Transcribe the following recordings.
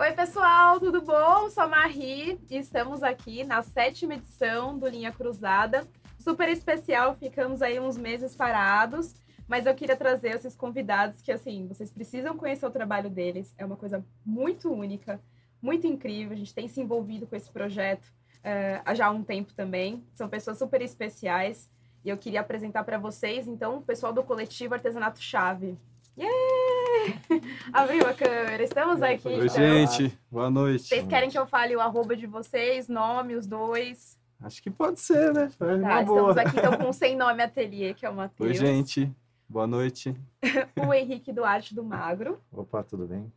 Oi, pessoal, tudo bom? Sou a Marie e estamos aqui na sétima edição do Linha Cruzada. Super especial, ficamos aí uns meses parados, mas eu queria trazer esses convidados que, assim, vocês precisam conhecer o trabalho deles. É uma coisa muito única, muito incrível. A gente tem se envolvido com esse projeto uh, há já um tempo também. São pessoas super especiais e eu queria apresentar para vocês, então, o pessoal do coletivo Artesanato Chave. Yeah! Abriu a câmera, estamos aqui. Oi, então. gente, boa noite. Vocês querem que eu fale o arroba de vocês, nome, os dois? Acho que pode ser, né? É tá, estamos aqui então com o Sem Nome Ateliê, que é o Matheus. Oi, gente, boa noite. o Henrique do Arte do Magro. Opa, tudo bem?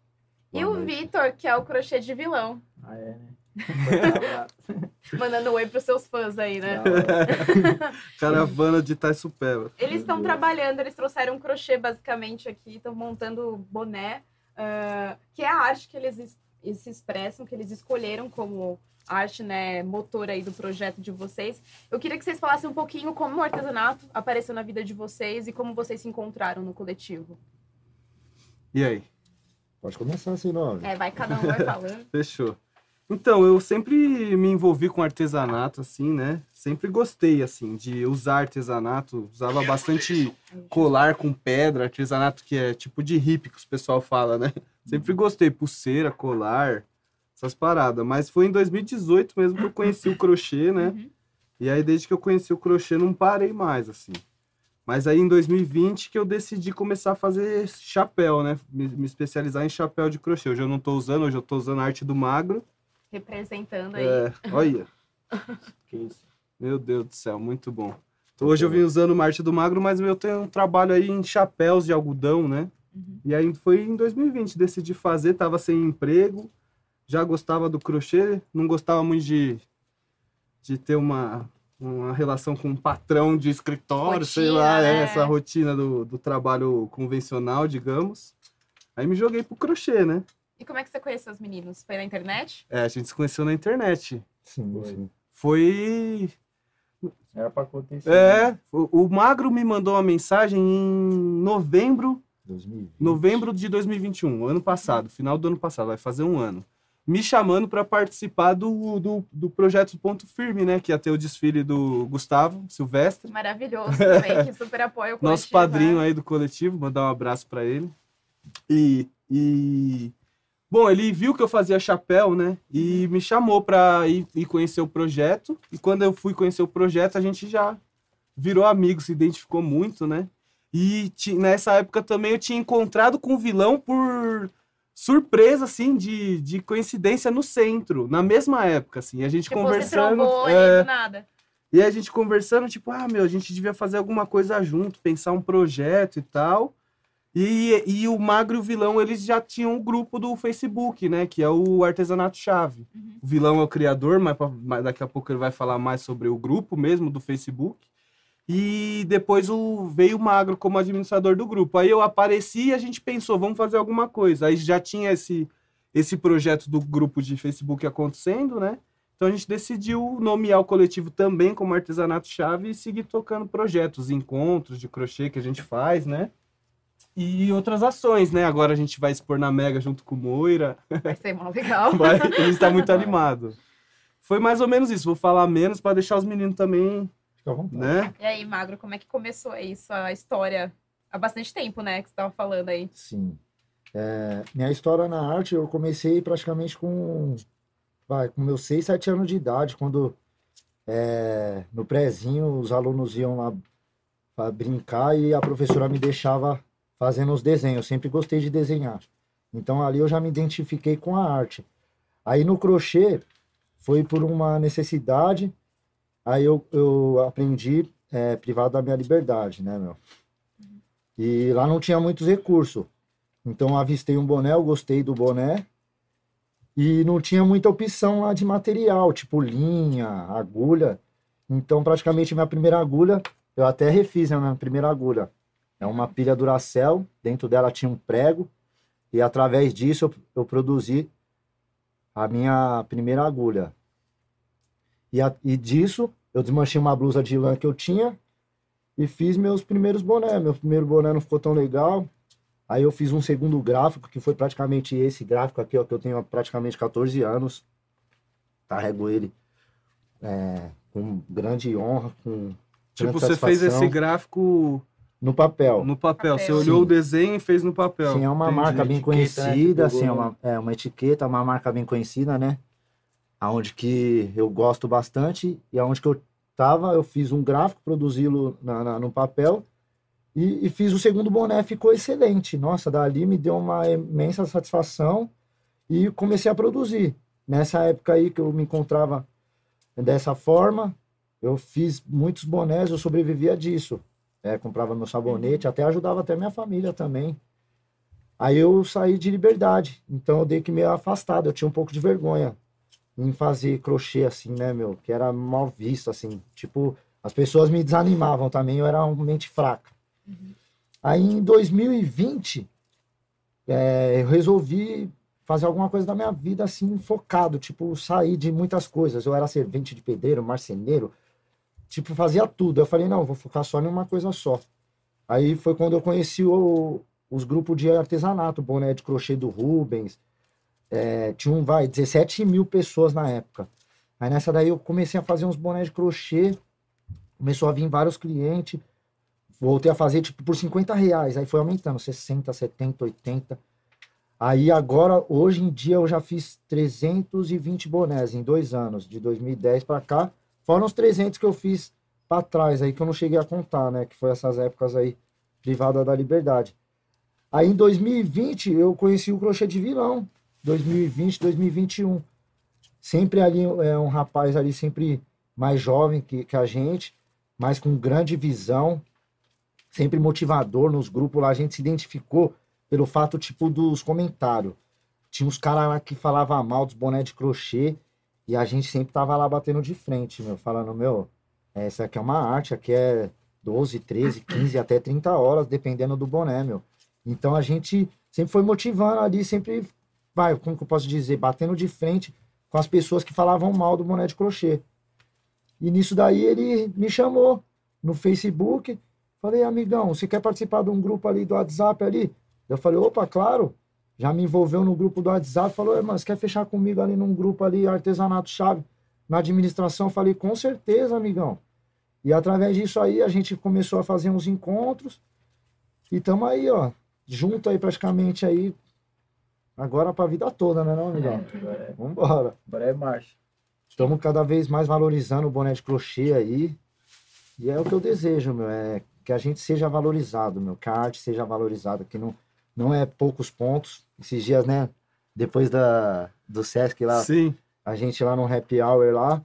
Boa e noite. o Vitor, que é o crochê de vilão. Ah, é, né? Mandando oi pros seus fãs aí, né? Caravana de Taisupeba. Eles estão trabalhando, eles trouxeram um crochê basicamente aqui, estão montando boné, uh, que é a arte que eles, eles se expressam, que eles escolheram como arte, né, motor aí do projeto de vocês. Eu queria que vocês falassem um pouquinho como o artesanato apareceu na vida de vocês e como vocês se encontraram no coletivo. E aí? Pode começar assim, não. É, vai, cada um vai falando. Fechou. Então, eu sempre me envolvi com artesanato, assim, né? Sempre gostei, assim, de usar artesanato. Usava bastante colar com pedra, artesanato que é tipo de hippie que o pessoal fala, né? Sempre gostei, pulseira, colar, essas paradas. Mas foi em 2018 mesmo que eu conheci o crochê, né? Uhum. E aí, desde que eu conheci o crochê, não parei mais, assim. Mas aí, em 2020, que eu decidi começar a fazer chapéu, né? Me, me especializar em chapéu de crochê. Hoje eu não tô usando, hoje eu tô usando a arte do magro representando aí. É, olha. Meu Deus do céu, muito bom. Então, hoje eu vim usando Marte do Magro, mas eu tenho um trabalho aí em chapéus de algodão, né? Uhum. E aí foi em 2020, decidi fazer, tava sem emprego, já gostava do crochê, não gostava muito de, de ter uma, uma relação com um patrão de escritório, rotina, sei lá, é, né? essa rotina do, do trabalho convencional, digamos. Aí me joguei pro crochê, né? E como é que você conheceu os meninos? Foi na internet? É, a gente se conheceu na internet. Sim, sim. Foi. Era pra acontecer. É, né? o, o, Magro me mandou uma mensagem em novembro. 2020. Novembro de 2021, ano passado, final do ano passado, vai fazer um ano. Me chamando para participar do, do, do, projeto Ponto Firme, né? Que ia ter o desfile do Gustavo Silvestre. Maravilhoso também, que super apoia o coletivo. Nosso padrinho né? aí do coletivo, mandar um abraço para ele. E, e Bom, ele viu que eu fazia chapéu, né? E me chamou para ir, ir, conhecer o projeto. E quando eu fui conhecer o projeto, a gente já virou amigo, se identificou muito, né? E nessa época também eu tinha encontrado com o vilão por surpresa, assim, de, de coincidência no centro, na mesma época, assim. A gente tipo, conversando. Você é, do nada. E a gente conversando, tipo, ah, meu, a gente devia fazer alguma coisa junto, pensar um projeto e tal. E, e o Magro e o Vilão, eles já tinham o um grupo do Facebook, né? Que é o Artesanato Chave. Uhum. O Vilão é o criador, mas, mas, daqui a pouco ele vai falar mais sobre o grupo mesmo do Facebook. E depois o, veio o Magro como administrador do grupo. Aí eu apareci e a gente pensou, vamos fazer alguma coisa. Aí já tinha esse, esse projeto do grupo de Facebook acontecendo, né? Então a gente decidiu nomear o coletivo também como Artesanato Chave e seguir tocando projetos, encontros de crochê que a gente faz, né? E outras ações, né? Agora a gente vai expor na Mega junto com o Moira. Vai ser mó legal. Vai, a gente tá muito animado. Foi mais ou menos isso. Vou falar menos para deixar os meninos também. Né? E aí, Magro, como é que começou isso, a história? Há bastante tempo, né? Que você tava falando aí. Sim. É, minha história na arte, eu comecei praticamente com, vai, com meus 6, 7 anos de idade, quando é, no prézinho os alunos iam lá para brincar e a professora me deixava fazendo os desenhos. Eu sempre gostei de desenhar. Então ali eu já me identifiquei com a arte. Aí no crochê foi por uma necessidade. Aí eu, eu aprendi é, privado da minha liberdade, né, meu? E lá não tinha muitos recursos. Então avistei um boné, eu gostei do boné. E não tinha muita opção lá de material, tipo linha, agulha. Então praticamente minha primeira agulha, eu até refiz a minha primeira agulha. É uma pilha Duracell, dentro dela tinha um prego, e através disso eu, eu produzi a minha primeira agulha. E, a, e disso eu desmanchei uma blusa de lã que eu tinha e fiz meus primeiros bonés. Meu primeiro boné não ficou tão legal. Aí eu fiz um segundo gráfico, que foi praticamente esse gráfico aqui, ó, que eu tenho há praticamente 14 anos. Carrego ele é, com grande honra, com Tipo, você fez esse gráfico no papel. no papel. Você olhou Sim. o desenho e fez no papel. Sim, é uma Entendi. marca bem Etiqueta, né, conhecida, assim, é no- uma, é uma etiqueta, uma marca bem conhecida, né? Aonde que eu gosto bastante e aonde que eu tava, eu fiz um gráfico, produzi-lo na, na- no papel e, e fiz o segundo boné, ficou excelente. Nossa, dali me deu uma imensa satisfação e comecei a produzir. Nessa época aí que eu me encontrava dessa forma, eu fiz muitos bonés, eu sobrevivia disso. É, comprava meu sabonete, até ajudava até minha família também. Aí eu saí de liberdade, então eu dei que me afastado, eu tinha um pouco de vergonha em fazer crochê assim, né, meu, que era mal visto assim, tipo, as pessoas me desanimavam também, eu era uma mente fraca. Aí em 2020, é, eu resolvi fazer alguma coisa da minha vida assim, focado, tipo, sair de muitas coisas. Eu era servente de pedreiro, marceneiro, tipo, fazia tudo. Eu falei, não, vou focar só em uma coisa só. Aí foi quando eu conheci o- os grupos de artesanato, boné de crochê do Rubens. É, tinha um, vai, 17 mil pessoas na época. Aí nessa daí eu comecei a fazer uns bonés de crochê, começou a vir vários clientes, voltei a fazer tipo por 50 reais, aí foi aumentando, 60, 70, 80. Aí agora, hoje em dia, eu já fiz 320 bonés em dois anos, de 2010 para cá, fora os 300 que eu fiz para trás aí, que eu não cheguei a contar, né, que foi essas épocas aí, privada da liberdade. Aí em 2020 eu conheci o crochê de vilão, 2020, 2021. Sempre ali é um rapaz ali sempre mais jovem que, que a gente, mas com grande visão, sempre motivador nos grupos lá, a gente se identificou pelo fato tipo dos comentários. Tinha uns caras lá que falavam mal dos bonés de crochê e a gente sempre tava lá batendo de frente, meu, falando, meu, essa aqui é uma arte, aqui é 12, 13, 15, até 30 horas, dependendo do boné, meu. Então a gente sempre foi motivando ali, sempre, vai, como que eu posso dizer, batendo de frente com as pessoas que falavam mal do boné de crochê. E nisso daí ele me chamou no Facebook, falei, amigão, você quer participar de um grupo ali do WhatsApp ali? Eu falei, opa, claro. Já me envolveu no grupo do WhatsApp, falou, mano, você quer fechar comigo ali num grupo ali, artesanato chave, na administração? Eu falei, com certeza, amigão. E através disso aí a gente começou a fazer uns encontros e estamos aí, ó, junto aí praticamente aí, agora pra vida toda, né não, amigão? Agora é, Vambora. agora é marcha. Estamos cada vez mais valorizando o boné de crochê aí. E é o que eu desejo, meu, é que a gente seja valorizado, meu, que a arte seja valorizada, que não, não é poucos pontos. Esses dias, né, depois da, do Sesc lá, Sim. a gente lá no Happy Hour lá,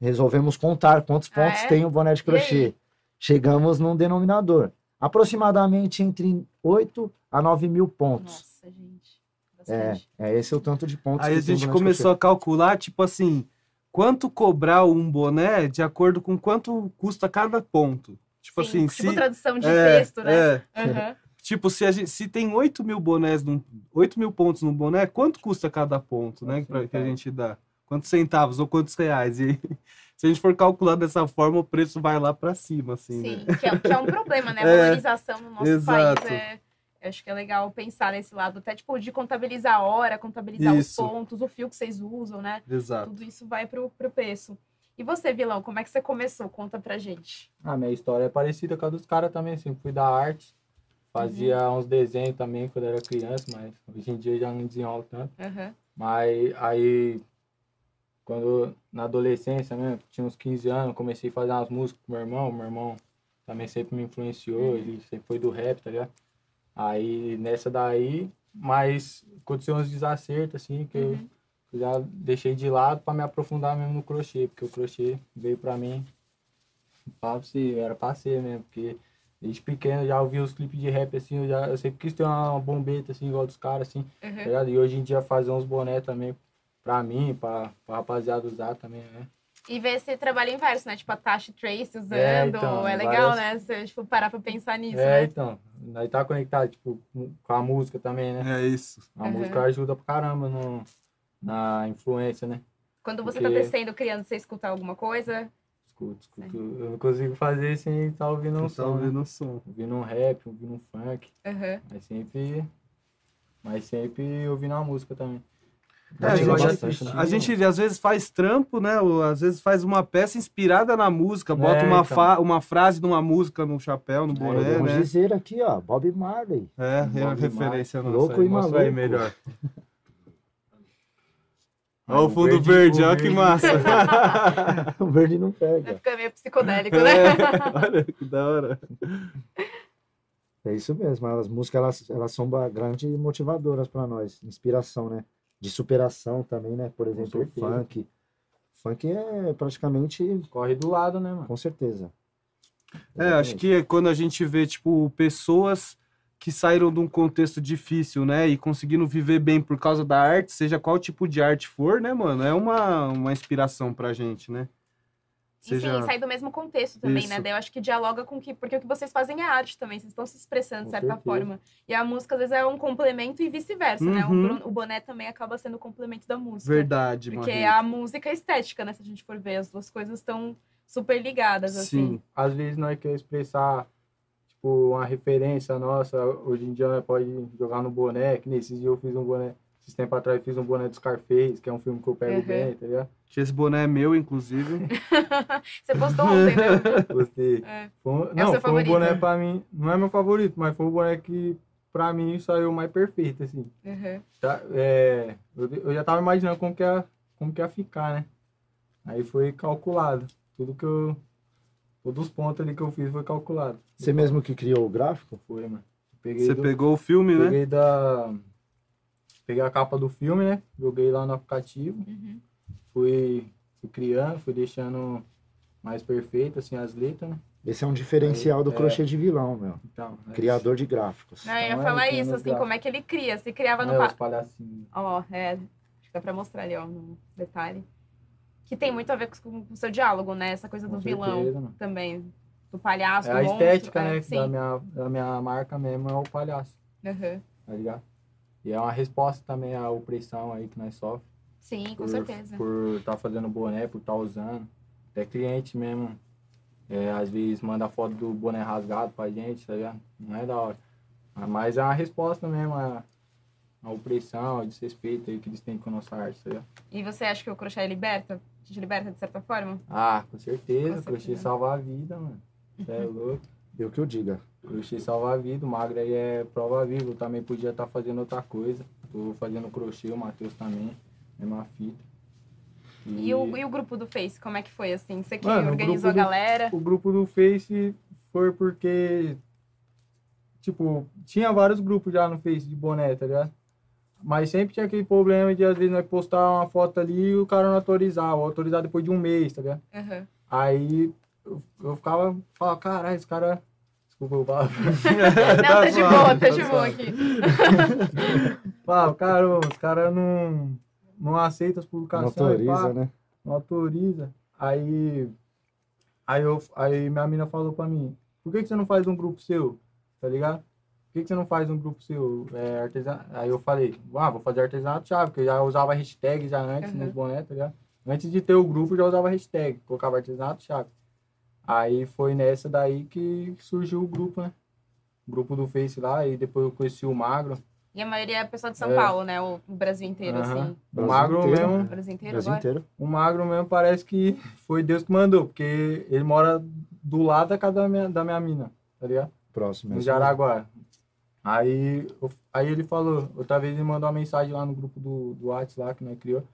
resolvemos contar quantos Ah, pontos é? tem o boné de crochê. Chegamos num denominador. Aproximadamente entre 8 a 9 mil pontos. Nossa, gente. É, Bastante. é esse o tanto de pontos Aí que a gente começou a calcular, tipo assim, quanto cobrar um boné de acordo com quanto custa cada ponto. Tipo Sim, assim, tipo se. tradução de é, texto, né? é. Aham. Tipo, se, a gente, se tem 8 mil bonés, num, 8 mil pontos no boné, quanto custa cada ponto, né? Pra- que a gente dá? Quantos centavos ou quantos reais? E se a gente for calcular dessa forma, o preço vai lá pra cima, assim, né? Sim, que é, que é um problema, né? A É, valorização no nosso exato. país é. Eu acho que é legal pensar nesse lado, até tipo, de contabilizar a hora, contabilizar os Isso. pontos, o fio que vocês usam, né? Exato. Tudo isso vai pro, pro preço. E você, vilão, como é que você começou? Conta pra gente. Ah, minha história é parecida com a dos caras também, assim. Fui da arte, fazia uns desenhos também quando era criança, mas hoje em dia já não desenrolo tanto. Aham. Mas aí, quando na adolescência mesmo, tinha uns 15 anos, comecei a fazer umas músicas com meu irmão. Meu irmão também sempre me influenciou, ele sempre foi do rap, tá ligado? Aí nessa daí, mas aconteceu uns desacertos, assim, que eu Uhum. já deixei de lado para me aprofundar mesmo no crochê, porque o crochê veio para mim, pra você, era pra ser mesmo, porque desde pequeno eu já ouvi os clipes de rap assim, eu, já, eu sempre quis ter uma bombeta assim, igual dos caras assim, tá Uhum. ligado? E hoje em dia fazer uns boné também pra mim, pra, pra rapaziada usar também, né? E ver esse trabalho inverso, né? Tipo, a Tasha Trace usando. É, É, então, legal, várias- né? Você, tipo, parar pra pensar nisso, é, né? então, nós tá conectado, tipo, com a música também, né? É isso. A Uhum. música ajuda pra caramba no, na influência, né? Quando você Porque- tá descendo, criando, você escuta alguma coisa? Escuto, escuto. Eu não consigo fazer sem estar ouvindo um tá som. né? ouvindo o som. Ouvindo um rap, ouvindo um funk. Aham. Mas sempre. Mas sempre ouvindo uma música também. É, a gente- A gente às vezes faz trampo, né? Ou às vezes faz uma peça inspirada na música, bota É, uma, então. fa- uma frase de uma música no chapéu, no boné, Podemos né? dizer aqui, ó, Bob Marley. É, é a Bob referência nossa. Louco aí. e Mostra aí maluco. melhor. Olha o fundo verde- verde, olha que massa. o verde não Vai pega. ficar meio psicodélico, né? É, olha que da hora. É isso mesmo. As músicas, elas, elas são grandes motivadoras para nós. Inspiração, né? De superação também, né? Por exemplo, o funk. Funk é praticamente, Corre do lado, né, mano? com certeza. É, acho que é quando a gente vê, tipo, pessoas que saíram de um contexto difícil, né? E conseguindo viver bem por causa da arte, seja qual tipo de arte for, né, mano? É uma, uma inspiração pra gente, né? E sim, sai do mesmo contexto também, né? Isso. Daí eu acho que dialoga com que. Porque o que vocês fazem é arte também, vocês estão se expressando de certa forma. E a música, às vezes, é um complemento e vice-versa, né? O, Uhum. bron- o boné também acaba sendo o complemento da música. Verdade, Porque Marreta. a música é estética, né? Se a gente for ver, as duas coisas estão super ligadas, assim. Sim. Às vezes nós quer expressar, tipo, uma referência nossa. Hoje em dia pode jogar no boné, que nesses dias eu fiz um boné. Esses tempos atrás eu fiz um boné do Scarface, que é um filme que eu pego Uhum. bem, tá ligado? Esse boné é meu, inclusive. Você postou ontem, né? Gostei. É. Foi um- É o não, seu foi um favorito? boné pra mim. Não é meu favorito, mas foi um boné que pra mim saiu mais perfeito, assim. Uhum. Tá, é, eu, eu já tava imaginando como que, ia, como que ia ficar, né? Aí foi calculado. Tudo que eu. Todos os pontos ali que eu fiz foi calculado. Você mesmo que criou o gráfico? Foi, mano. Peguei, Você do- pegou o filme, né? peguei da. Peguei a capa do filme, né? Joguei lá no aplicativo. Uhum. Fui, fui criando, fui deixando mais perfeito, assim, as letras, né? Esse é um diferencial do É. crochê de vilão, meu. Então, é Criador de gráficos. Não, eu ia Então, é, falar tem isso, assim, como gráficos. é que ele cria. Se criava no. É, pa- os palhacinhos. Ó, é. Acho que dá pra mostrar ali, ó, no detalhe. Que tem muito a ver com com o seu diálogo, né? Essa coisa do Com vilão certeza, mano. também. Do palhaço, É do a monstro, estética, é, né? Sim. Da minha, da minha marca mesmo é o palhaço, Uhum. tá ligado? E é uma resposta também à opressão aí que nós sofremos. Sim, com por, certeza. Por estar fazendo boné, por estar usando. Até cliente mesmo, é, às vezes manda foto do boné rasgado pra gente, tá ligado? Não é da hora. Mas é uma resposta mesmo à, à opressão, ao desrespeito aí que eles têm com a nossa arte, tá ligado? E você acha que o crochê liberta? Te liberta de certa forma? Ah, com certeza, Com crochê certeza. salva a vida, mano. Cê é louco. Eu que eu diga. Crochê salva a vida, o magro aí é prova viva. Eu também podia estar fazendo outra coisa. Tô fazendo crochê, o Matheus também, mesma fita. E, o, e o grupo do Face, como é que foi, assim? Você que Mano, organizou a grupo do- galera? o grupo do Face foi porque, tipo, tinha vários grupos já no Face de boné, tá ligado? Mas sempre tinha aquele problema de, às vezes, nós postar uma foto ali e o cara não autorizar, ou autorizar depois de um mês, tá ligado? Uhum. Aí eu, eu ficava, falava, caralho, esse cara. Desculpa eu falar. Não, tá de suave, boa, tá tá de boa aqui. Falava, cara, os caras não, não aceitam as Não publicações. pá. autoriza, né? não autoriza. Aí, aí, eu, aí minha mina falou pra mim, por que, que você não faz um grupo seu? Tá ligado? Por que, que você não faz um grupo seu? É, artesan... Aí eu falei, ah, vou fazer artesanato chave, porque eu já usava hashtag já antes Uhum. nos bonés, tá ligado? Antes de ter o grupo, eu já usava hashtag, colocava artesanato chave. Aí foi nessa daí que surgiu o grupo, né? O grupo do Face lá, e depois eu conheci o Magro. E a maioria é pessoa de São É. Paulo, né? O Brasil inteiro, Aham. assim. O Magro inteiro, mesmo. O Brasil inteiro Brasil inteiro. O magro mesmo parece que foi Deus que mandou, porque ele mora do lado da casa da minha, da minha mina, tá ligado? Próximo. mesmo. Jaraguá. Aí, aí ele falou, outra vez ele mandou uma mensagem lá no grupo do, do WhatsApp lá que nós criou.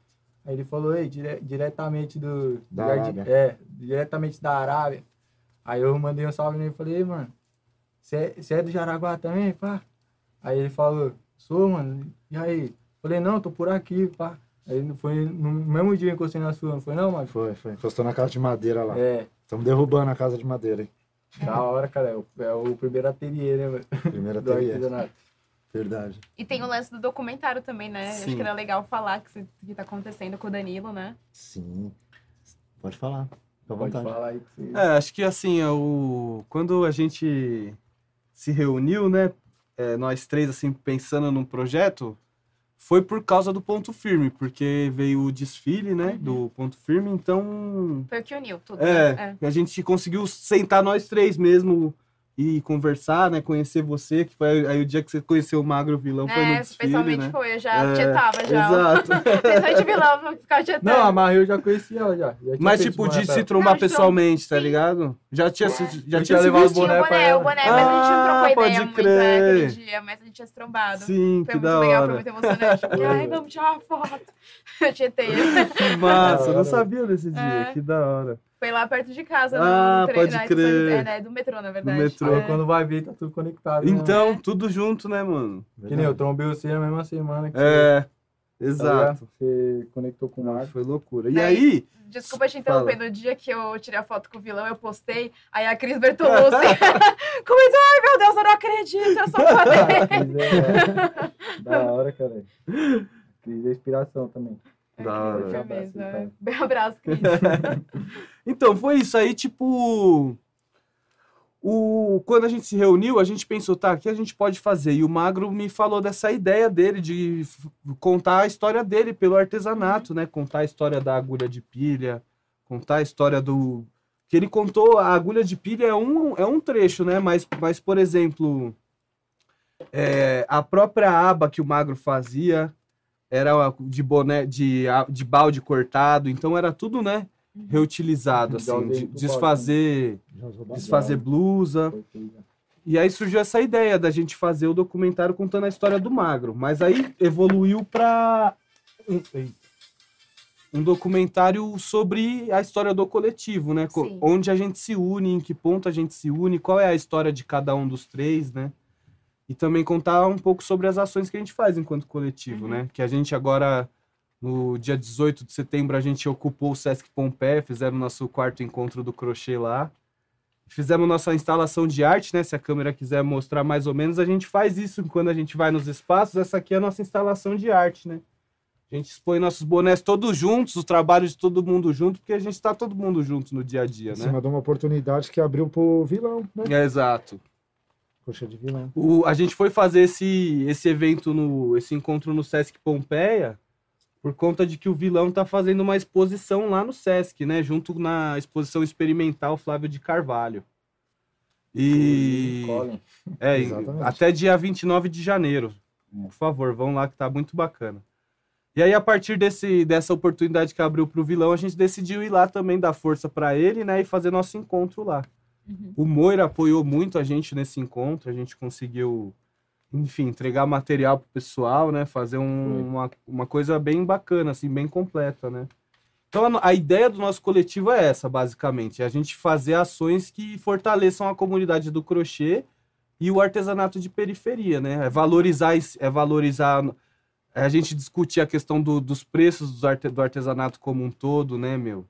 Aí ele falou, ei, dire- diretamente do. Da Arábia. É, diretamente da Arábia. Aí eu mandei um salve nele e falei, "Ei, mano, você é, cê é do Jaraguá também, pá? Aí ele falou, sou, mano. E aí? Falei, não, tô por aqui, pá. Aí foi no mesmo dia que eu encostei na sua, não foi não, mano? Foi, foi. Encostou na casa de madeira lá. É, Estamos derrubando a casa de madeira, hein? Da hora, cara. É o, é o primeiro ateliê, né, mano? Do ateliê. Verdade. E tem o lance do documentário também, né? Acho Sim. que era legal falar que, que tá acontecendo com o Danilo, né? Sim. Pode falar. Fica à Pode vontade. falar aí que você... É, acho que assim, é o... quando a gente se reuniu, né? é, nós três, assim, pensando num projeto, foi por causa do ponto firme, porque veio o desfile, né, do ponto firme, então Foi o que uniu tudo. é, né? a gente conseguiu sentar nós três mesmo e conversar, né, conhecer você, que foi aí o dia que você conheceu o Magro Vilão foi no É, desfile, pessoalmente né? foi, eu já É, tietava já. Exato. Pessoalmente vilão, vou ficar tietando. Não, a Maria eu já conhecia ela já. já Mas tipo de pra se trombar Não, pessoalmente, tá sim. ligado? Já tinha se, já tinha tinha levado o boné o pra boné, o boné, mas a gente não Ah, trocou pode ideia muito crer. é, aquele dia, mas a gente tinha se trombado. Sim, Foi que muito da legal, foi hora. muito emocionante. Ai, vamos tirar uma foto. Eu tietei. Que massa, eu não sabia desse dia, É. que da hora. Foi lá perto de casa, Ah, no trem, pode na estação crer. é, né, do metrô, na verdade. metrô. Aí É. quando vai ver, tá tudo conectado. né, Então, É. tudo junto, né, mano? mano? Que nem eu trombei você na mesma semana que É, você, tá exato. ligado? você conectou com o Marcos. Foi loucura. E Daí- aí, Desculpa te interromper, Fala. no dia que eu tirei a foto com o vilão, eu postei, aí a Cris Bertolucci comentou, ai meu Deus, eu não acredito, eu sou fã dele. É, da hora, cara. Cris é inspiração também. Da hora. Abraço, mesmo, é. Bem abraço, Cris. então, foi isso aí, tipo. O, quando a gente se reuniu, a gente pensou, tá, o que a gente pode fazer? E o Magro me falou dessa ideia dele de contar a história dele pelo artesanato, né? Contar a história da agulha de pilha, contar a história do. Que ele contou, a agulha de pilha é um, é um trecho, né? Mas, mas por exemplo, é, a própria aba que o Magro fazia era de boné, de, de balde cortado, então era tudo, né? Reutilizado, assim, de desfazer, desfazer blusa. E aí surgiu essa ideia da gente fazer o documentário contando a história do Magro. Mas aí evoluiu para um, um documentário sobre a história do coletivo, né? Sim. Onde a gente se une, em que ponto a gente se une, qual é a história de cada um dos três, né? E também contar um pouco sobre as ações que a gente faz enquanto coletivo, Uhum. né? Que a gente agora, no dia 18 de setembro, a gente ocupou o Sesc Pompeia, fizeram nosso quarto encontro do crochê lá. Fizemos nossa instalação de arte, né? Se a câmera quiser mostrar mais ou menos, a gente faz isso quando a gente vai nos espaços. Essa aqui é a nossa instalação de arte, né? A gente expõe nossos bonés todos juntos, o trabalho de todo mundo junto, porque a gente está todo mundo junto no dia a dia, Em né? cima de uma oportunidade que abriu pro vilão, né? É, exato. Coxa de vilão. O- a gente foi fazer esse, esse evento, no, esse encontro no Sesc Pompeia, por conta de que o vilão tá fazendo uma exposição lá no Sesc, né? Junto na exposição experimental Flávio de Carvalho. E. Colin. É, Exatamente. até dia 29 de janeiro. Por favor, vão lá que tá muito bacana. E aí, a partir desse, dessa oportunidade que abriu pro vilão, a gente decidiu ir lá também dar força para ele, né? E fazer nosso encontro lá. Uhum. O Moira apoiou muito a gente nesse encontro, a gente conseguiu, enfim, entregar material pro pessoal, né? Fazer um- uma, uma coisa bem bacana, assim, bem completa, né? Então, a, ideia do nosso coletivo é essa, basicamente. É a gente fazer ações que fortaleçam a comunidade do crochê e o artesanato de periferia, né? É valorizar, é valorizar... É a gente discutir a questão do- dos preços arte- do artesanato como um todo, né, meu?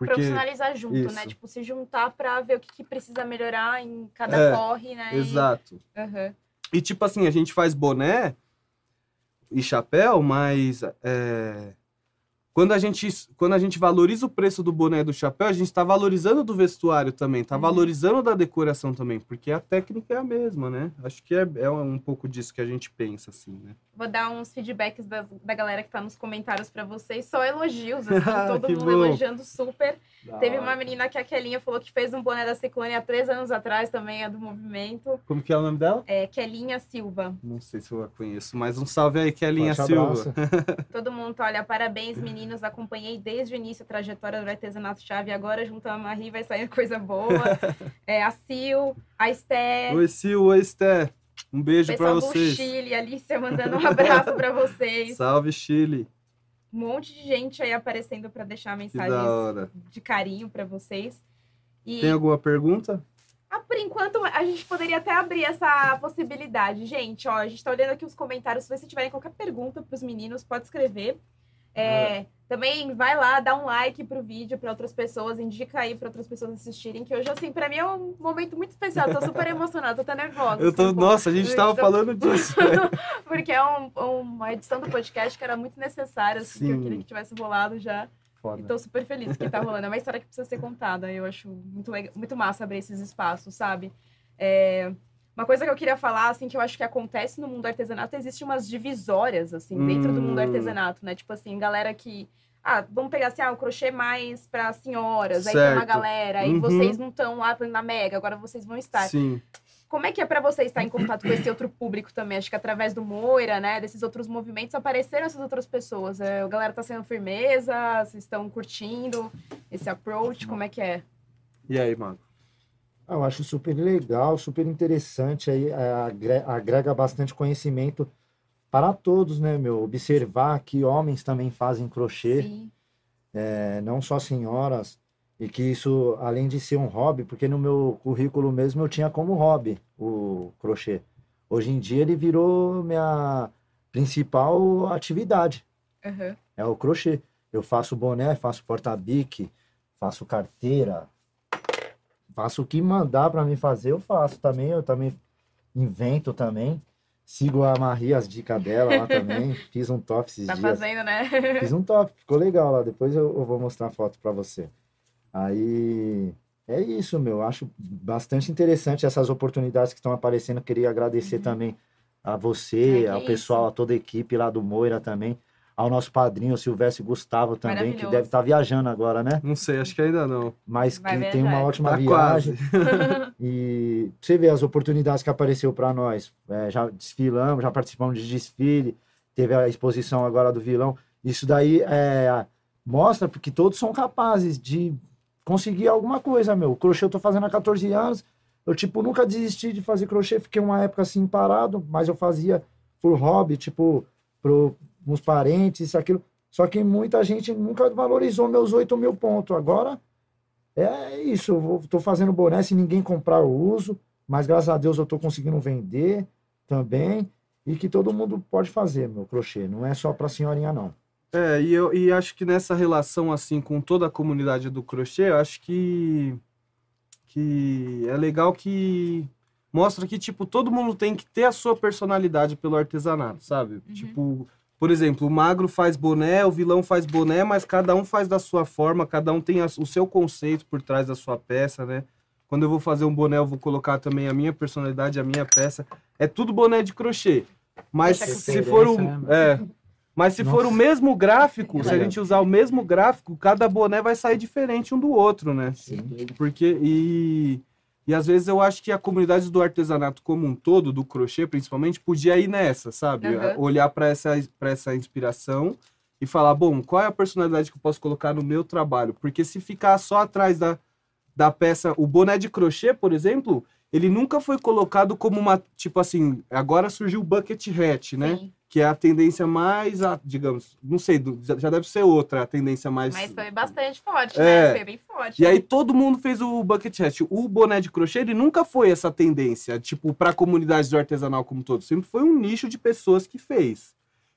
Porque... Profissionalizar junto, né? Isso. Tipo, se juntar pra ver o que, que precisa melhorar em cada É, corre, né? E- Exato. Aham. E tipo assim, a gente faz boné e chapéu, mas é, quando, a gente, quando a gente valoriza o preço do boné e do chapéu, a gente está valorizando do vestuário também, tá Uhum. valorizando da decoração também, porque a técnica é a mesma, né? Acho que é, é um pouco disso que a gente pensa, assim, né? Vou dar uns feedbacks da, da galera que tá nos comentários pra vocês. Só elogios, assim, todo Que mundo bom. elogiando super. Da Teve hora. uma menina que a Kelinha falou que fez um boné da Ciclone há três anos atrás, também é do movimento. Como que é o nome dela? É Kelinha Silva. Não sei se eu a conheço, mas um salve aí, Kelinha Silva. Todo mundo tá, olha, parabéns, meninos. Acompanhei desde o início a trajetória do artesanato chave. Agora, junto a Marie, vai sair coisa boa. É, a Sil, a Esté, Oi, Sil, oi, Esté. Um beijo pra pessoal do vocês. Chile, Alicia mandando um abraço pra vocês. Salve, Chile. Um monte de gente aí aparecendo pra deixar mensagens de carinho pra vocês. E Tem alguma pergunta? ah, por enquanto a gente poderia até abrir essa possibilidade. Gente, ó, a gente tá olhando aqui os comentários. Se vocês tiverem qualquer pergunta pros meninos, pode escrever. É, Também vai lá, dá um like pro vídeo para outras pessoas, indica aí para outras pessoas assistirem, que hoje, assim, pra mim é um momento muito especial. Tô super emocionada, tô até nervosa. Eu tô, assim, um nossa, a gente tava Então- falando disso. né? Porque é um- uma edição do podcast que era muito necessária, assim, que eu queria que tivesse rolado já. Foda. E tô super feliz que tá rolando. É uma história que precisa ser contada. Eu acho muito, legal, muito massa abrir esses espaços, sabe? É, Uma coisa que eu queria falar, assim, que eu acho que acontece no mundo do artesanato, existe umas divisórias, assim, dentro do mundo do Hum. artesanato, né? Tipo assim, galera que. Ah, vamos pegar assim, ah, o crochê mais para senhoras, aí tem uma Certo. galera, aí Uhum. vocês não estão lá na Mega, agora vocês vão estar. Sim. Como é que é para você estar em contato com esse outro público também? Acho que através do Moira, né, desses outros movimentos, apareceram essas outras pessoas. É, a galera tá sendo firmeza, vocês estão curtindo esse approach, como é que é? E aí, mano? Ah, Eu acho super legal, super interessante aí, agre- agrega bastante conhecimento para todos, né, meu? Observar que homens também fazem crochê, é, não só senhoras, e que isso, além de ser um hobby, porque no meu currículo mesmo eu tinha como hobby o crochê. Hoje em dia ele virou minha principal atividade, Aham. é o crochê. Eu faço boné, faço porta-bique, faço carteira, faço o que mandar para mim fazer, eu faço também. Eu também invento também. Sigo a Maria, as dicas dela lá também. Fiz um top esses Tá dias. fazendo, né? Fiz um top, ficou legal lá. Depois eu, eu vou mostrar a foto para você. Aí é isso, meu. Acho bastante interessante essas oportunidades que estão aparecendo. Queria agradecer Uhum. também a você, que ao isso. pessoal, a toda a equipe lá do Moira também, ao nosso padrinho, o Silvestre Gustavo também, que deve estar viajando agora, né? Não sei, acho que ainda não. Mas Vai que tem uma ótima Tá viagem. quase. E você vê as oportunidades que apareceu para nós. É, já desfilamos, já participamos de desfile, teve a exposição agora do vilão. Isso daí é, mostra porque todos são capazes de conseguir alguma coisa, meu. O crochê eu tô fazendo há 14 anos. Eu, tipo, nunca desisti de fazer crochê. Fiquei uma época assim parado, mas eu fazia por hobby, tipo, pro uns parentes, isso, aquilo. Só que muita gente nunca valorizou meus 8 mil pontos. Agora é isso, tô fazendo boné, se ninguém comprar eu uso, mas graças a Deus eu tô conseguindo vender também, e que todo mundo pode fazer, meu crochê, não é só pra senhorinha não. É, e eu e acho que nessa relação assim com toda a comunidade do crochê, eu acho que que é legal que mostra que tipo todo mundo tem que ter a sua personalidade pelo artesanato, sabe? Tipo, por exemplo, o magro faz boné, o vilão faz boné, mas cada um faz da sua forma, cada um tem a- o seu conceito por trás da sua peça, né? Quando eu vou fazer um boné, eu vou colocar também a minha personalidade, a minha peça. É tudo boné de crochê. Mas se for o, referência, né, é, mas se for o Nossa. mesmo gráfico, se a gente usar o mesmo gráfico, cada boné vai sair diferente um do outro, né? Porque e e às vezes eu acho que a comunidade do artesanato como um todo, do crochê principalmente, podia ir nessa, sabe? Aham. Olhar para essa essa inspiração e falar, bom, qual é a personalidade que eu posso colocar no meu trabalho? Porque se ficar só atrás da da peça, o boné de crochê, por exemplo, ele nunca foi colocado como uma, tipo assim, agora surgiu o bucket hat, né? Sim, que é a tendência mais, a- digamos, não sei, do- já já deve ser outra a tendência mais. mas foi bastante forte, É. né? Foi bem forte. E aí todo mundo fez o bucket hat. O boné de crochê, ele nunca foi essa tendência, tipo, para a comunidade do artesanal como todo. Sempre foi um nicho de pessoas que fez.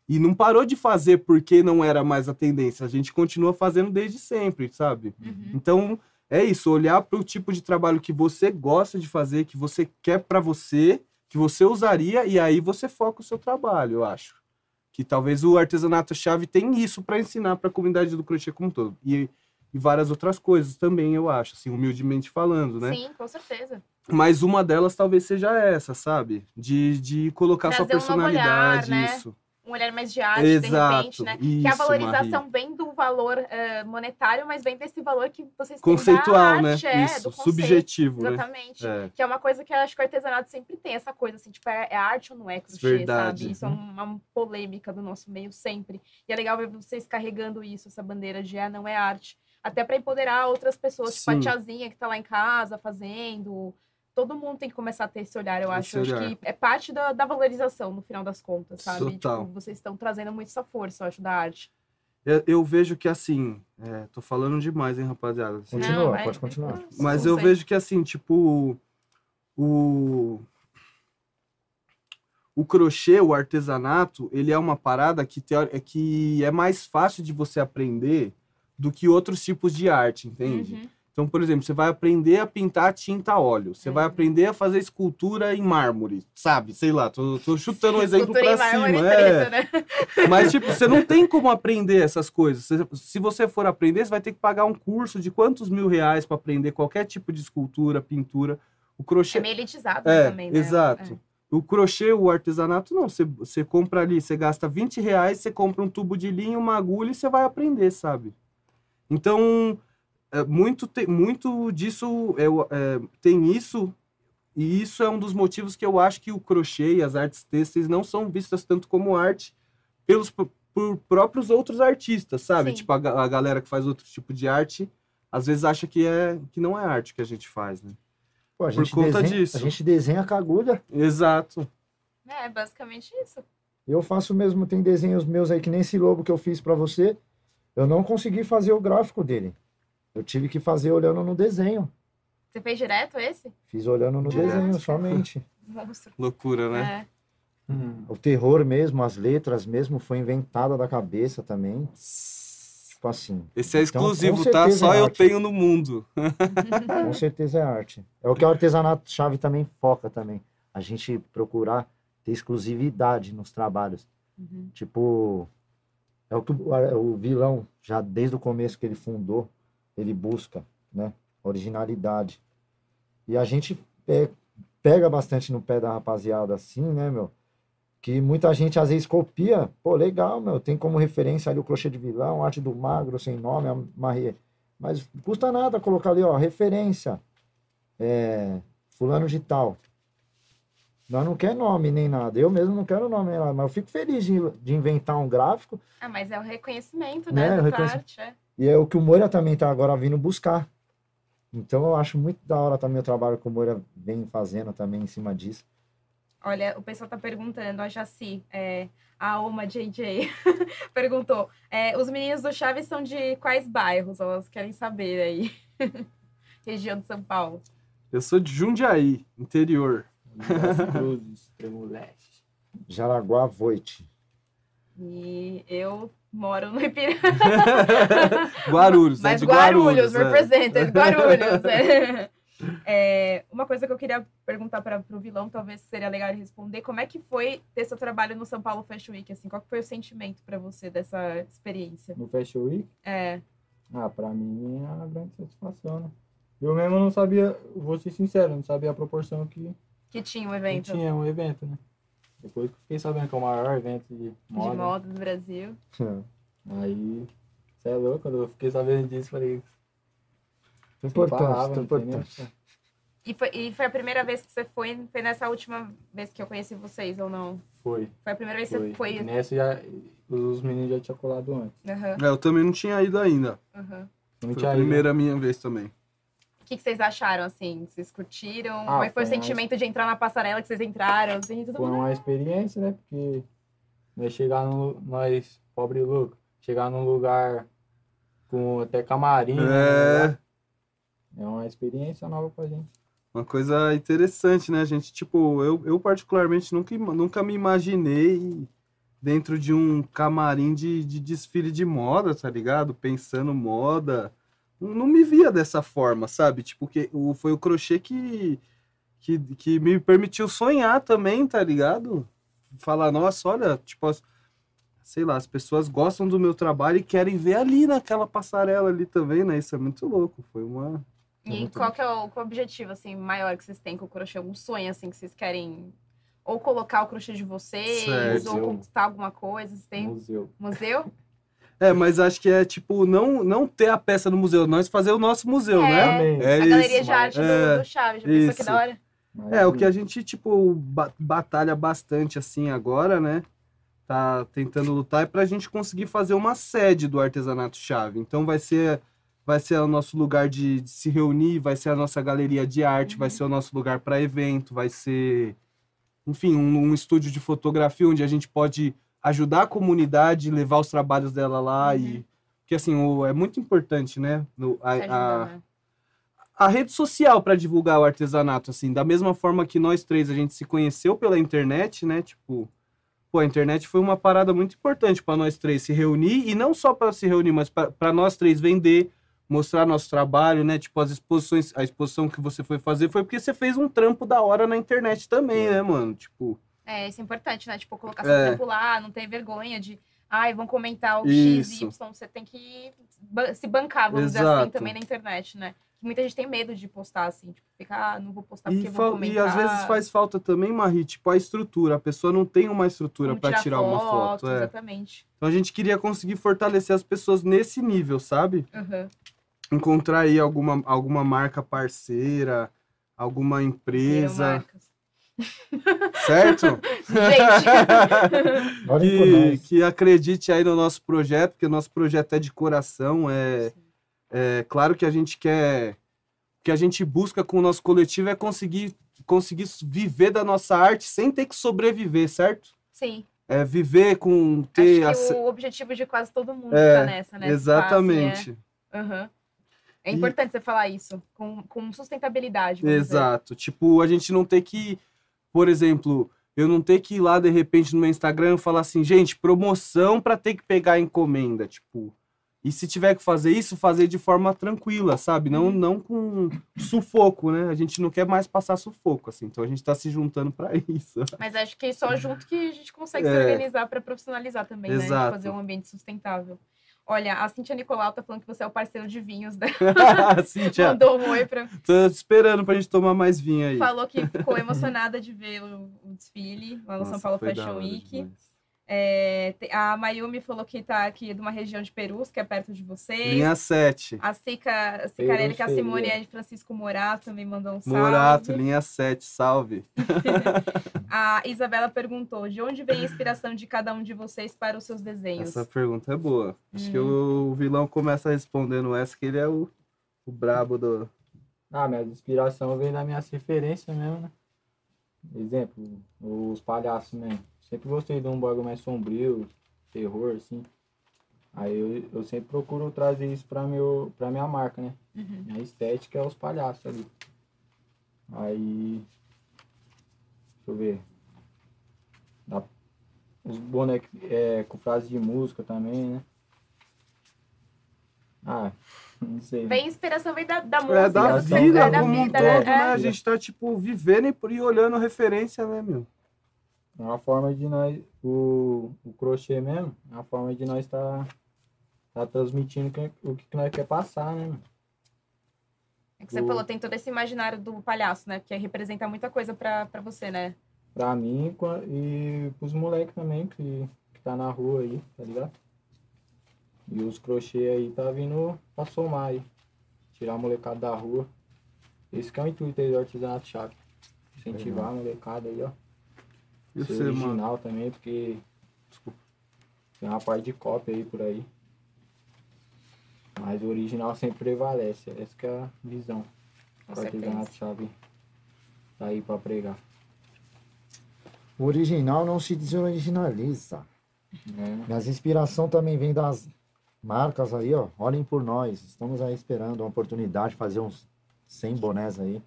E não parou de fazer porque não era mais a tendência. A gente continua fazendo desde sempre, sabe? Uhum. Então, é isso, olhar para o tipo de trabalho que você gosta de fazer, que você quer para você, que você usaria, e aí você foca o seu trabalho, eu acho. Que talvez o artesanato chave tem isso para ensinar para a comunidade do crochê como um todo. E, e várias outras coisas também, eu acho, assim, humildemente falando, né? Sim, com certeza. Mas uma delas talvez seja essa, sabe? De, de colocar sua Trazer um olhar, personalidade, né? isso. Um olhar mais de arte, Exato, de repente, né? que a isso, valorização vem do valor eh, monetário, mas vem desse valor que vocês têm Conceitual, né? arte, é, isso, do conceito. subjetivo, né? Exatamente. É. Que é uma coisa que eu acho que o artesanato sempre tem, essa coisa assim, tipo, é, é arte ou não é crochê, Verdade. sabe? Isso é uma polêmica do nosso meio sempre. E é legal ver vocês carregando isso, essa bandeira de, ah, não é arte. Até para empoderar outras pessoas, tipo a Sim. tiazinha que tá lá em casa fazendo. Todo mundo tem que começar a ter esse olhar, eu Esse acho. Eu acho olhar. que é parte da, da valorização, no final das contas, sabe? Total. Tipo, vocês estão trazendo muito essa força, eu acho, da arte. Eu, eu vejo que assim, é, tô falando demais, hein, rapaziada? Assim, Continua, Não, pode continuar. Mas eu vejo que assim, tipo, o o crochê, o artesanato, ele é uma parada que, teori- é que é mais fácil de você aprender do que outros tipos de arte, entende? Uhum. Então, por exemplo, você vai aprender a pintar tinta a óleo, você vai Uhum. aprender a fazer escultura em mármore, sabe? Sei lá, tô, tô chutando um exemplo mármore cima. É. né? Mas, tipo, você não tem como aprender essas coisas. Se, você for aprender, você vai ter que pagar um curso de quantos mil reais para aprender qualquer tipo de escultura, pintura. O crochê. É meio elitizado É, também, né? exato. O crochê, o artesanato, não. Você, você compra ali, você gasta 20 reais, você compra um tubo de linha, uma agulha e você vai aprender, sabe? Então, é, muito, te- muito disso é, é, tem isso, e isso é um dos motivos que eu acho que o crochê e as artes têxteis não são vistas tanto como arte pelos por próprios outros artistas, sabe? Sim. Tipo, a, a galera que faz outro tipo de arte, às vezes acha que, é, que não é arte que a gente faz, né? Pô, a Por gente conta desenha, disso. A gente desenha com a agulha. Exato. É, é basicamente isso. Eu faço mesmo, tem desenhos meus aí, que nem esse lobo que eu fiz pra você. Eu não consegui fazer o gráfico dele. Eu tive que fazer olhando no desenho. Você fez direto esse? Fiz olhando no desenho somente. Monstro. Loucura, né? É. Hum. O terror mesmo, as letras mesmo, foi inventada da cabeça também. Tipo assim, Esse é Então, exclusivo, tá? certeza Só é eu tenho no mundo. com certeza é arte. É o que o artesanato chave também foca também. A gente procurar ter exclusividade nos trabalhos. Uhum. Tipo, é o que o, o vilão, já desde o começo que ele fundou, ele busca, né? Originalidade. E a gente é, pega bastante no pé da rapaziada assim, né, meu? Que muita gente às vezes copia. Pô, legal, meu. Tem como referência ali o crochê de vilão, arte do magro, sem nome, a Marie. Mas custa nada colocar ali, ó, referência. É, fulano de tal. Nós não quer nome nem nada. Eu mesmo não quero nome nem nada, mas eu fico feliz de, de inventar um gráfico. Ah, mas é o reconhecimento, Né, né? o da reconhecimento. arte, é. E é o que o Moira também tá agora vindo buscar. Então eu acho muito da hora também o trabalho que o Moira vem fazendo também em cima disso. Olha, o pessoal tá perguntando, a Jaci, é, a Uma JJ, perguntou, é, os meninos do Chaves são de quais bairros? Elas querem saber aí. Região de São Paulo. Eu sou de Jundiaí, interior. Das Cruzes, extremo leste. Jaraguá Voit. E eu moro no Ipiranga. Guarulhos, é Mas de Guarulhos, Guarulhos. é. represented, Guarulhos. é. É, uma coisa que eu queria perguntar para o vilão, talvez seria legal ele responder, como é que foi ter seu trabalho no São Paulo Fashion Week? Assim, qual que foi o sentimento para você dessa experiência? No Fashion Week, É, ah, pra mim é uma grande satisfação, né? Eu mesmo não sabia, vou ser sincero, não sabia a proporção que, que tinha um que evento tinha um evento, né? Depois que eu fiquei sabendo que é o maior evento de moda, de moda do Brasil. aí, você é louco, quando eu fiquei sabendo disso, falei, Importante, tem importante. E foi, e foi a primeira vez que você foi, foi nessa última vez que eu conheci vocês, ou não? Foi, Foi a primeira vez que foi. você foi. Nessa já, os meninos já tinham colado antes. Aham, É, eu também não tinha ido ainda. Não Foi tinha a ido, né? primeira minha vez também. O que, que vocês acharam, assim? Vocês curtiram? Ah, Como é que foi o mais- sentimento de entrar na passarela que vocês entraram? Assim, tudo Foi uma experiência, né? Porque nós chegar no. Nós, pobre louco, chegar num lugar com até camarim. É. né, é uma experiência nova pra gente. Uma coisa interessante, né, gente? Tipo, eu, eu particularmente nunca, nunca me imaginei dentro de um camarim de, de desfile de moda, tá ligado? Pensando moda. Não me via dessa forma, sabe? Tipo, que o, foi o crochê que, que, que me permitiu sonhar também, tá ligado? Falar, nossa, olha, tipo, as- sei lá, as pessoas gostam do meu trabalho e querem ver ali naquela passarela ali também, né? Isso é muito louco. Foi uma. E muito qual que é o, qual o objetivo, assim, maior que vocês têm com o crochê? Algum sonho, assim, que vocês querem ou colocar o crochê de vocês, Certo. ou conquistar alguma coisa? Vocês têm Museu. museu? É, mas acho que é tipo, não, não ter a peça no museu, nós fazer o nosso museu, É. né? É a isso. galeria de arte do, é, do Chaves, já pensou que isso. da hora? É, o que a gente, tipo, ba- batalha bastante assim agora, né? Tá tentando lutar é pra gente conseguir fazer uma sede do artesanato chave. Então vai ser vai ser o nosso lugar de, de se reunir, vai ser a nossa galeria de arte, vai ser o nosso lugar para evento, vai ser, enfim, um, um estúdio de fotografia onde a gente pode ajudar a comunidade, levar os trabalhos dela lá e porque assim o, é muito importante, né? No, a- a- a rede social para divulgar o artesanato, assim, da mesma forma que nós três a gente se conheceu pela internet, né? Tipo, pô, a internet foi uma parada muito importante para nós três se reunir e não só para se reunir, mas para nós três vender, mostrar nosso trabalho, né? Tipo, as exposições, a exposição que você foi fazer foi porque você fez um trampo da hora na internet também, né, mano? Tipo, É, isso é importante, né? Tipo, colocar seu É. tempo lá, não ter vergonha de. Ai, vão comentar o. X, Y. Você tem que se bancar, vamos dizer assim, Exato. também na internet, né? muita gente tem medo de postar, assim, tipo, ficar, ah, não vou postar porque E, vou fal- e comentar. às vezes faz falta também, Marie, tipo, a estrutura. A pessoa não tem uma estrutura para tirar uma foto. é. Exatamente. Então a gente queria conseguir fortalecer as pessoas nesse nível, sabe? Aham. Encontrar aí alguma, alguma marca parceira, alguma empresa, marcas. Certo? Gente, que, que acredite aí no nosso projeto, porque o nosso projeto é de coração. É, é claro que a gente quer. O que a gente busca com o nosso coletivo é conseguir, conseguir viver da nossa arte sem ter que sobreviver, certo? sim. É viver com ter. Acho que ace- o objetivo de quase todo mundo É, tá nessa, né? Exatamente. Aham. É E- importante você falar isso, com, com sustentabilidade. vamos dizer. Exato. Tipo, a gente não ter que, por exemplo, eu não ter que ir lá de repente no meu Instagram e falar assim, gente, promoção pra ter que pegar a encomenda, tipo. E se tiver que fazer isso, fazer de forma tranquila, sabe? Não, não com sufoco, né? A gente não quer mais passar sufoco, assim. Então a gente tá se juntando pra isso. Mas acho que só junto que a gente consegue se É. organizar para profissionalizar também, né? Exato. fazer um ambiente sustentável. Olha, a Cintia Nicolau tá falando que você é o parceiro de vinhos dela. Cíntia, Mandou um oi pra. tô esperando pra gente tomar mais vinho aí. Falou que ficou emocionada de ver o, o desfile lá no Nossa, São Paulo Fashion Week. demais. É, a Mayumi falou que tá aqui de uma região de Perus, que é perto de vocês. Linha 7. A Cica, Cicarelli, que a Simone é de Francisco Morato, também mandou um salve. Morato, linha 7, salve. A Isabela perguntou: de onde vem a inspiração de cada um de vocês para os seus desenhos? Essa pergunta é boa. Acho que Uhum. o vilão começa respondendo essa, que ele é o, o brabo do. Ah, minha inspiração vem das minhas referências mesmo, né? Exemplo, os palhaços mesmo. Sempre gostei de um bagulho mais sombrio, terror, assim. Aí eu, eu sempre procuro trazer isso pra, meu, pra minha marca, né? Uhum. Minha estética é os palhaços ali. Aí. Deixa eu ver. Dá- os bonecos é, com frase de música também, né? Ah, não sei. Vem inspiração, vem da, da música. É da vida é da como um vida, todo, né? né? É. A gente tá, tipo, vivendo e- e olhando referência, né, meu? É uma forma de nós, o, o crochê mesmo, é uma forma de nós estar tá, transmitindo que- o que, que nós quer passar, né? É que você O- falou, tem todo esse imaginário do palhaço, né? Que representa muita coisa pra, pra você, né? Pra mim e e pros moleques também que, que tá na rua aí, tá ligado? E os crochê aí tá vindo pra somar aí. Tirar a molecada da rua. Esse que é o intuito aí do artesanato chave. Incentivar a molecada aí, ó. E ser você, mano? original também, porque desculpa, tem uma parte de cópia aí por aí. Mas o original sempre prevalece. Essa que é a visão. Com O certeza. artesanato chave tá aí pra pregar. O original não se desoriginaliza. né? Minhas inspiração também vem das marcas aí, ó. Olhem por nós. Estamos aí esperando uma oportunidade de fazer uns 100 bonés aí.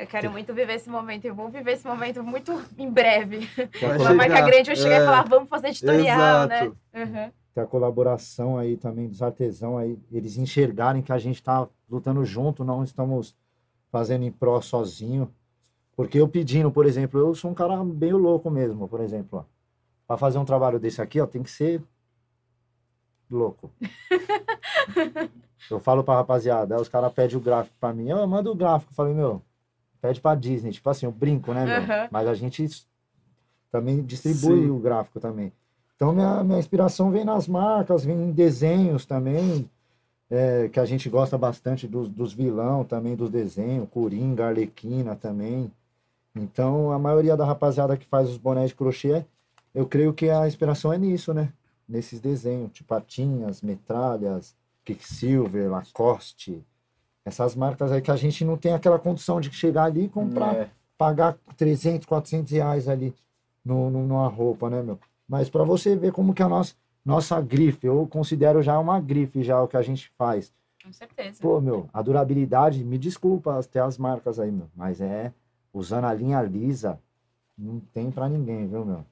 Eu quero muito viver esse momento. Eu vou viver esse momento muito em breve. Vai Uma marca grande, eu chegar é. e falar, vamos fazer editorial, né? Exato. Uhum. que a colaboração aí também dos artesãos aí, eles enxergarem que a gente tá lutando junto, não estamos fazendo em pró sozinho. Porque eu pedindo, por exemplo, eu sou um cara meio louco mesmo, por exemplo, ó. Pra fazer um trabalho desse aqui, ó, tem que ser louco. eu falo pra rapaziada, aí os caras pedem o gráfico pra mim, eu mando o gráfico, eu falei, meu, pede pra Disney, tipo assim, eu brinco, né, meu? Aham. Mas a gente também distribui Sim. o gráfico também. Então, minha, minha inspiração vem nas marcas, vem em desenhos também, é, que a gente gosta bastante dos, dos vilão também, dos desenhos, Coringa, Arlequina também. Então, a maioria da rapaziada que faz os bonés de crochê, eu creio que a inspiração é nisso, né? Nesses desenhos, tipo Patinhas, Metralhas, Quicksilver, Lacoste. Essas marcas aí que a gente não tem aquela condição de chegar ali e comprar É, pagar 300, 400 reais ali no, no- numa roupa, né, meu? Mas para você ver como que a nossa, nossa grife, eu considero já uma grife já o que a gente faz. Com certeza. Pô, meu, a durabilidade, me desculpa até as marcas aí, meu, mas é, usando a linha lisa, não tem para ninguém, viu, meu?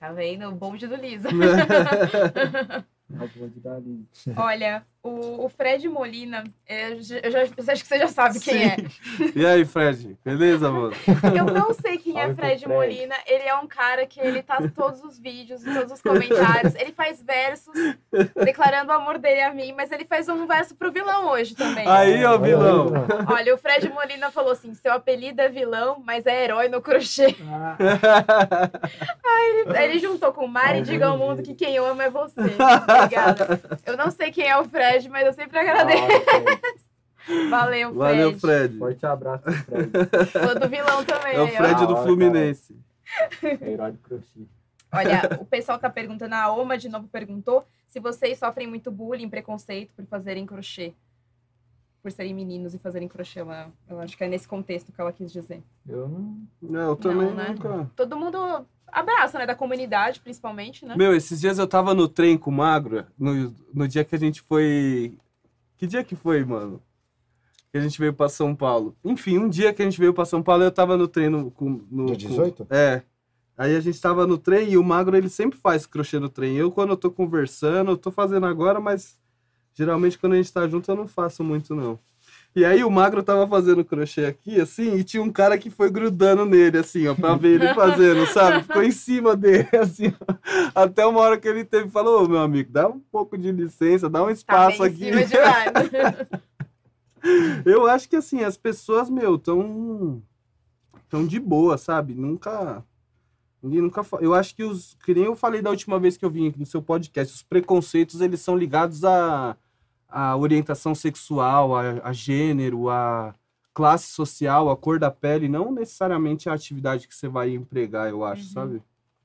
Tá vendo? O bonde do Lisa. Olha, o, o Fred Molina, é, eu, já, eu acho que você já sabe quem é. E aí, Fred? Beleza, mano? Eu não sei quem é Salve Fred Fred. Molina. Ele é um cara que ele tá em todos os vídeos, em todos os comentários. Ele faz versos declarando o amor dele a mim, mas ele faz um verso pro vilão hoje também. Aí, ó, aí, vilão. Olha, o Fred Molina falou assim: seu apelido é vilão, mas é herói no crochê. Ah, Ele, ele juntou com o Mari e diga ao mundo que quem eu amo é você. Obrigada. Eu não sei quem é o Fred, mas eu sempre agradeço. Valeu, Fred. Valeu, Fred. Forte abraço Fred. Falou do vilão também. É o aí, ó. Fred do Fluminense. É herói do crochê. Olha, o pessoal tá perguntando, a Oma de novo perguntou se vocês sofrem muito bullying, preconceito por fazerem crochê. Por serem meninos e fazerem crochê. Ela, eu acho que é nesse contexto que ela quis dizer. Eu não. Não, eu também Não, né? nunca. Todo mundo abraça, né? Da comunidade, principalmente, né? Meu, esses dias eu tava no trem com o Magro, no, no dia que a gente foi. Que dia que foi, mano? Que a gente veio pra São Paulo. Enfim, um dia que a gente veio pra São Paulo, eu tava no trem no. Com, no Dia com- 18? É. Aí a gente tava no trem e o Magro, ele sempre faz crochê no trem. Eu, quando eu tô conversando, eu tô fazendo agora, mas geralmente quando a gente tá junto eu não faço muito, não. E aí o Magro tava fazendo crochê aqui, assim, e tinha um cara que foi grudando nele, assim, ó, pra ver ele fazendo, sabe? Ficou em cima dele, assim, ó. Até uma hora que ele teve, falou, ô, meu amigo, dá um pouco de licença, dá um Tá espaço em aqui. Eu acho que assim, as pessoas, meu, tão tão de boa, sabe? Nunca ninguém nunca Eu acho que os que nem eu falei da última vez que eu vim aqui no seu podcast, os preconceitos eles são ligados à, à orientação sexual, a, a gênero, a classe social, a cor da pele, não necessariamente a atividade que você vai empregar, eu acho, Uhum. sabe?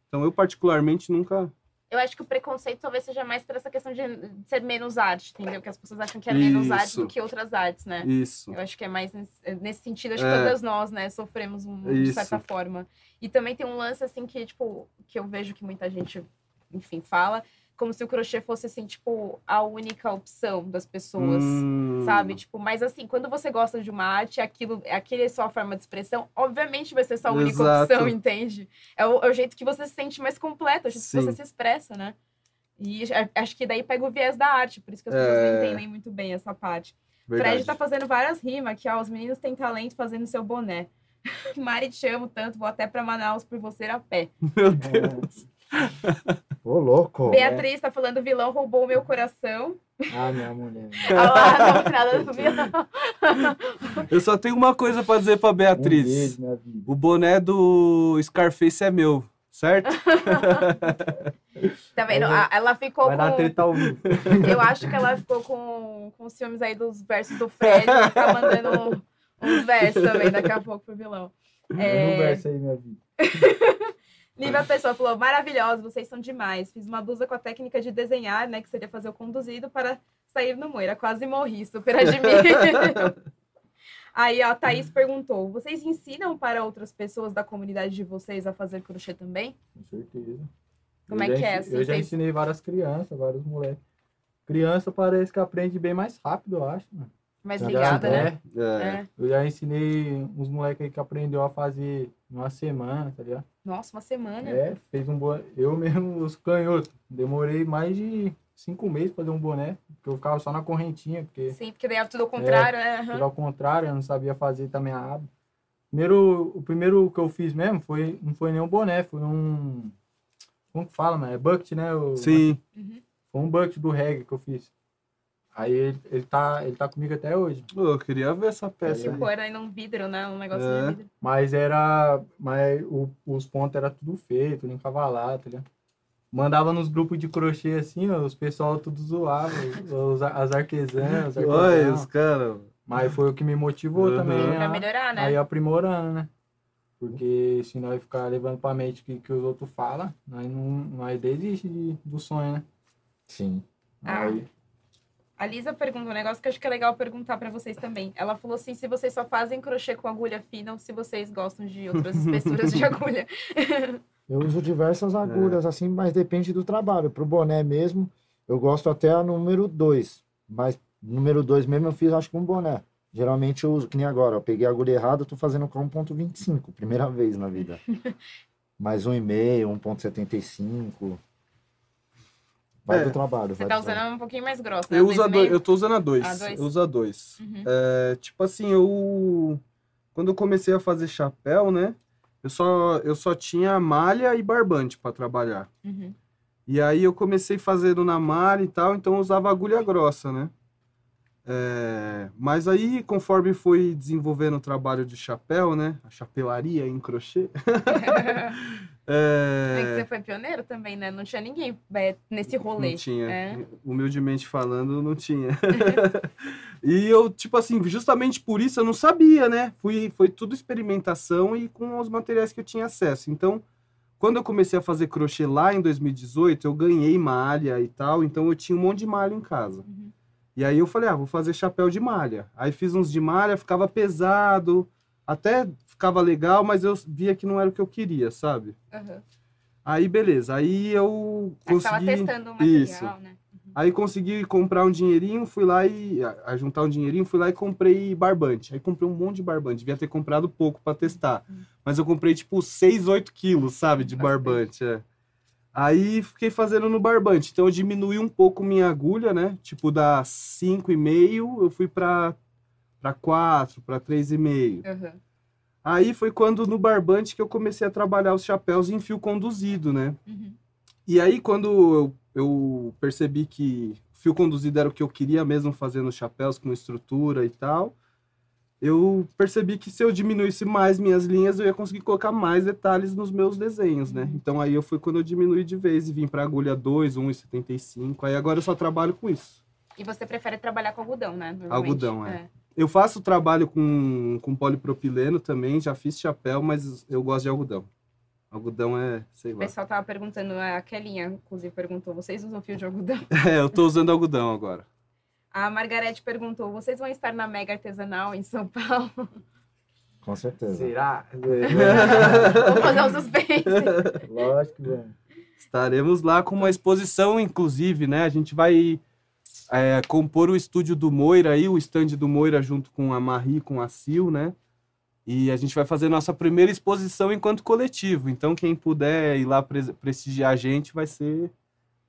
Então eu particularmente nunca Eu acho que o preconceito talvez seja mais por essa questão de ser menos arte, entendeu? Que as pessoas acham que é menos arte Isso. do que outras artes, né? isso. Eu acho que é mais nesse, nesse sentido, acho que É. todas nós, né, sofremos um, de certa forma. E também tem um lance, assim, que, tipo, que eu vejo que muita gente, enfim, fala, como se o crochê fosse, assim, tipo, a única opção das pessoas, Hum, sabe? Tipo, mas assim, quando você gosta de uma arte, aquilo, aquele é sua forma de expressão, obviamente vai ser sua única Exato. opção, entende? É o, é o jeito que você se sente mais completo, é o jeito que Sim. você se expressa, né? E a- acho que daí pega o viés da arte, por isso que as pessoas É. não entendem muito bem essa parte. verdade. Fred tá fazendo várias rimas aqui, ó. Os meninos têm talento fazendo seu boné. Mari, te amo tanto, vou até pra Manaus por você a pé. Meu Deus. Ô, louco. Beatriz tá falando, o vilão roubou o meu coração. Ah, minha mulher. Vilão. Eu só tenho uma coisa pra dizer pra Um Beatriz. beijo, minha vida. O boné do Scarface é meu, certo? Tá vendo? Vai- Ela ficou Vai dar com. treta ao vivo. Eu acho que ela ficou com, com os filmes aí dos versos do Fred. e Tá mandando uns versos também daqui a pouco pro vilão. É. um verso aí, minha vida. Lívia Pessoa falou: maravilhosos, vocês são demais. Fiz uma blusa com a técnica de desenhar, né? Que seria fazer o conduzido para sair no moira. Quase morri, super admiro. Aí ó, a Thaís perguntou: vocês ensinam para outras pessoas da comunidade de vocês a fazer crochê também? Com certeza. Como Eu é que é, assim, Eu já vocês- ensinei várias crianças, vários moleques. Criança parece que aprende bem mais rápido, eu acho. Mano. Mais Já ligada, né? É. É. Eu já ensinei uns moleques aí que aprendeu a fazer em uma semana, tá ligado? Nossa, uma semana. É, fez um boné. Eu mesmo, os canhotos. Demorei mais de cinco meses pra fazer um boné. Porque eu ficava só na correntinha, porque Sim, porque daí é tudo ao contrário, né? Aham. tudo ao contrário, eu não sabia fazer também a aba. Primeiro, o primeiro que eu fiz mesmo foi, não foi nem um boné, foi um. Como que fala, mano? É bucket, né? O- Sim. Uhum. Foi um bucket do reggae que eu fiz. Aí ele, ele, tá, ele tá comigo até hoje. Eu queria ver essa peça Tipo, aí. era aí num vidro, né? Um negócio É. de vidro. Mas era. Mas o- os pontos eram tudo feito, tudo encavalado, tá ligado? Mandava nos grupos de crochê assim, ó, os pessoal tudo zoava, os, as artesãs, os Olha, os caras. Mas foi o que me motivou Uhum. também Pra a, melhorar, né? aí aprimorando, né? Porque se nós ficar levando pra mente o que, que os outros falam, nós não nós desiste de- do sonho, né? Sim. Ah. A Lisa pergunta um negócio que eu acho que é legal perguntar pra vocês também. Ela falou assim: se vocês só fazem crochê com agulha fina ou se vocês gostam de outras espessuras de agulha. Eu uso diversas agulhas, assim, mas depende do trabalho. Pro boné mesmo, eu gosto até a número 2. Mas número 2 mesmo eu fiz, acho que um boné. Geralmente eu uso, que nem agora, eu peguei a agulha errada, eu tô fazendo com 1.25, primeira vez na vida. Mais 1,5, 1.75. Vai É. do trabalho. Você vai tá do usando trabalho. um pouquinho mais grosso, né? Eu, Dois uso a e dois, eu tô usando a dois. A dois? Eu uso a dois. Uhum. É, tipo assim, eu. Quando eu comecei a fazer chapéu, né? Eu só, eu só tinha malha e barbante para trabalhar. Uhum. E aí eu comecei fazendo na malha e tal, então eu usava agulha grossa, né? É, mas aí, conforme foi desenvolvendo o trabalho de chapéu, né? A chapelaria em crochê. É você foi pioneiro também, né? Não tinha ninguém é, nesse rolê. Não tinha. É. Humildemente falando, não tinha. e eu, tipo assim, justamente por isso eu não sabia, né? Fui, foi tudo experimentação e com os materiais que eu tinha acesso. Então, quando eu comecei a fazer crochê lá em 2018, eu ganhei malha e tal, então eu tinha um monte de malha em casa. Uhum. E aí eu falei, ah, vou fazer chapéu de malha. Aí fiz uns de malha, ficava pesado, até ficava legal, mas eu via que não era o que eu queria, sabe? Uhum. Aí beleza, aí eu Aí você tava consegui... testando o material, Isso. né? Aí consegui comprar um dinheirinho, fui lá e. A, juntar um dinheirinho, fui lá e comprei barbante. Aí comprei um monte de barbante. Devia ter comprado pouco pra testar. Hum. Mas eu comprei tipo 6, 8 quilos, sabe, de barbante. É. Aí fiquei fazendo no barbante. Então eu diminui um pouco minha agulha, né? Tipo, da 5,5 eu fui pra, pra 4, pra 3,5. Uhum. Aí foi quando no barbante que eu comecei a trabalhar os chapéus em fio conduzido, né? Uhum. E aí, quando eu, eu percebi que fio conduzido era o que eu queria mesmo fazer nos chapéus, com estrutura e tal, eu percebi que se eu diminuísse mais minhas linhas, eu ia conseguir colocar mais detalhes nos meus desenhos, né? Uhum. Então aí eu fui quando eu diminui de vez e vim para agulha 2, 1,75. Aí agora eu só trabalho com isso. E você prefere trabalhar com algodão, né? Algodão, é. Eu faço trabalho com, com polipropileno também, já fiz chapéu, mas eu gosto de algodão. Algodão é, sei O lá. pessoal tava perguntando, a Kelinha, inclusive, perguntou: vocês usam fio de algodão? É, eu tô usando algodão agora. A Margarete perguntou: vocês vão estar na Mega Artesanal em São Paulo? Com certeza. Será? Vou fazer um suspense. Lógico que vamos. Estaremos lá com uma exposição, inclusive, né? A gente vai é, compor o estúdio do Moira aí, o stand do Moira junto com a Marie, com a Sil, né? E a gente vai fazer nossa primeira exposição enquanto coletivo. Então, quem puder ir lá pres- prestigiar a gente vai ser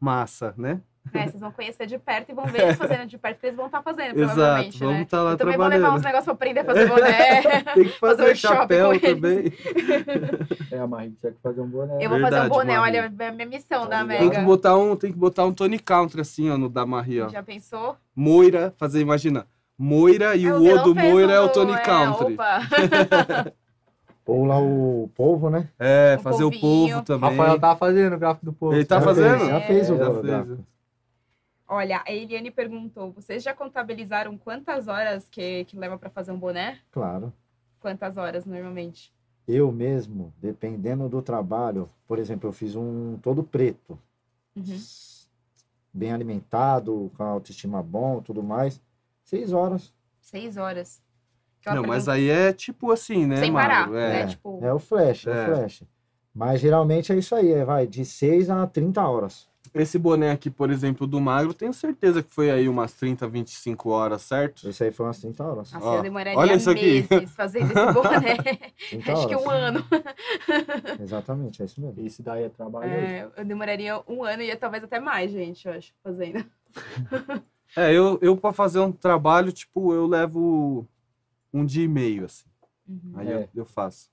massa, né? É, vocês vão conhecer de perto e vão ver eles fazendo de perto, porque eles vão estar fazendo, Exato, provavelmente, vamos né? estar lá Eu também vou levar uns negócios pra aprender a fazer boné. Tem que fazer fazer um chapéu também. É, a Marie tinha que fazer um boné. Eu vou fazer um Verdade, boné, Maria. olha, é a minha missão Tá da ligado? Tem que Mega. botar um, tem que botar um Tony Country assim, ó, no da Marie, ó. Já pensou? Moira, fazer, imagina. Moira e É, o O do Moira é o Tony é, Country. opa. Ou lá o povo, né? É, Um fazer o polvinho. povo também. Rafael tava fazendo o gráfico do povo. Ele tá Já fazendo? fez, já fez o Já gol, fez. Olha, a Eliane perguntou: vocês já contabilizaram quantas horas que, que leva pra fazer um boné? Claro. Quantas horas normalmente? Eu mesmo, dependendo do trabalho, por exemplo, eu fiz um todo preto, Uhum. bem alimentado, com a autoestima bom, tudo mais. Seis horas. Seis horas. Não, mas aí é tipo assim, né, Sem parar, Magro? É. né? É, Tipo, é o flash, é. É. o flash. Mas geralmente é isso aí, é, vai de 6 a 30 horas. Esse boné aqui, por exemplo, do Magro, tenho certeza que foi aí umas 30, 25 horas, certo? Isso aí foi umas 30 horas. Nossa, Ó, eu demoraria olha isso aqui. meses fazendo esse boné. 30 Acho que horas. um ano. Exatamente, é isso mesmo. Esse daí é trabalho. É, eu demoraria um ano e talvez até mais, gente, eu acho, fazendo. É, eu, eu para fazer um trabalho, tipo, eu levo um dia e meio, assim. Uhum. Aí É. eu, eu faço.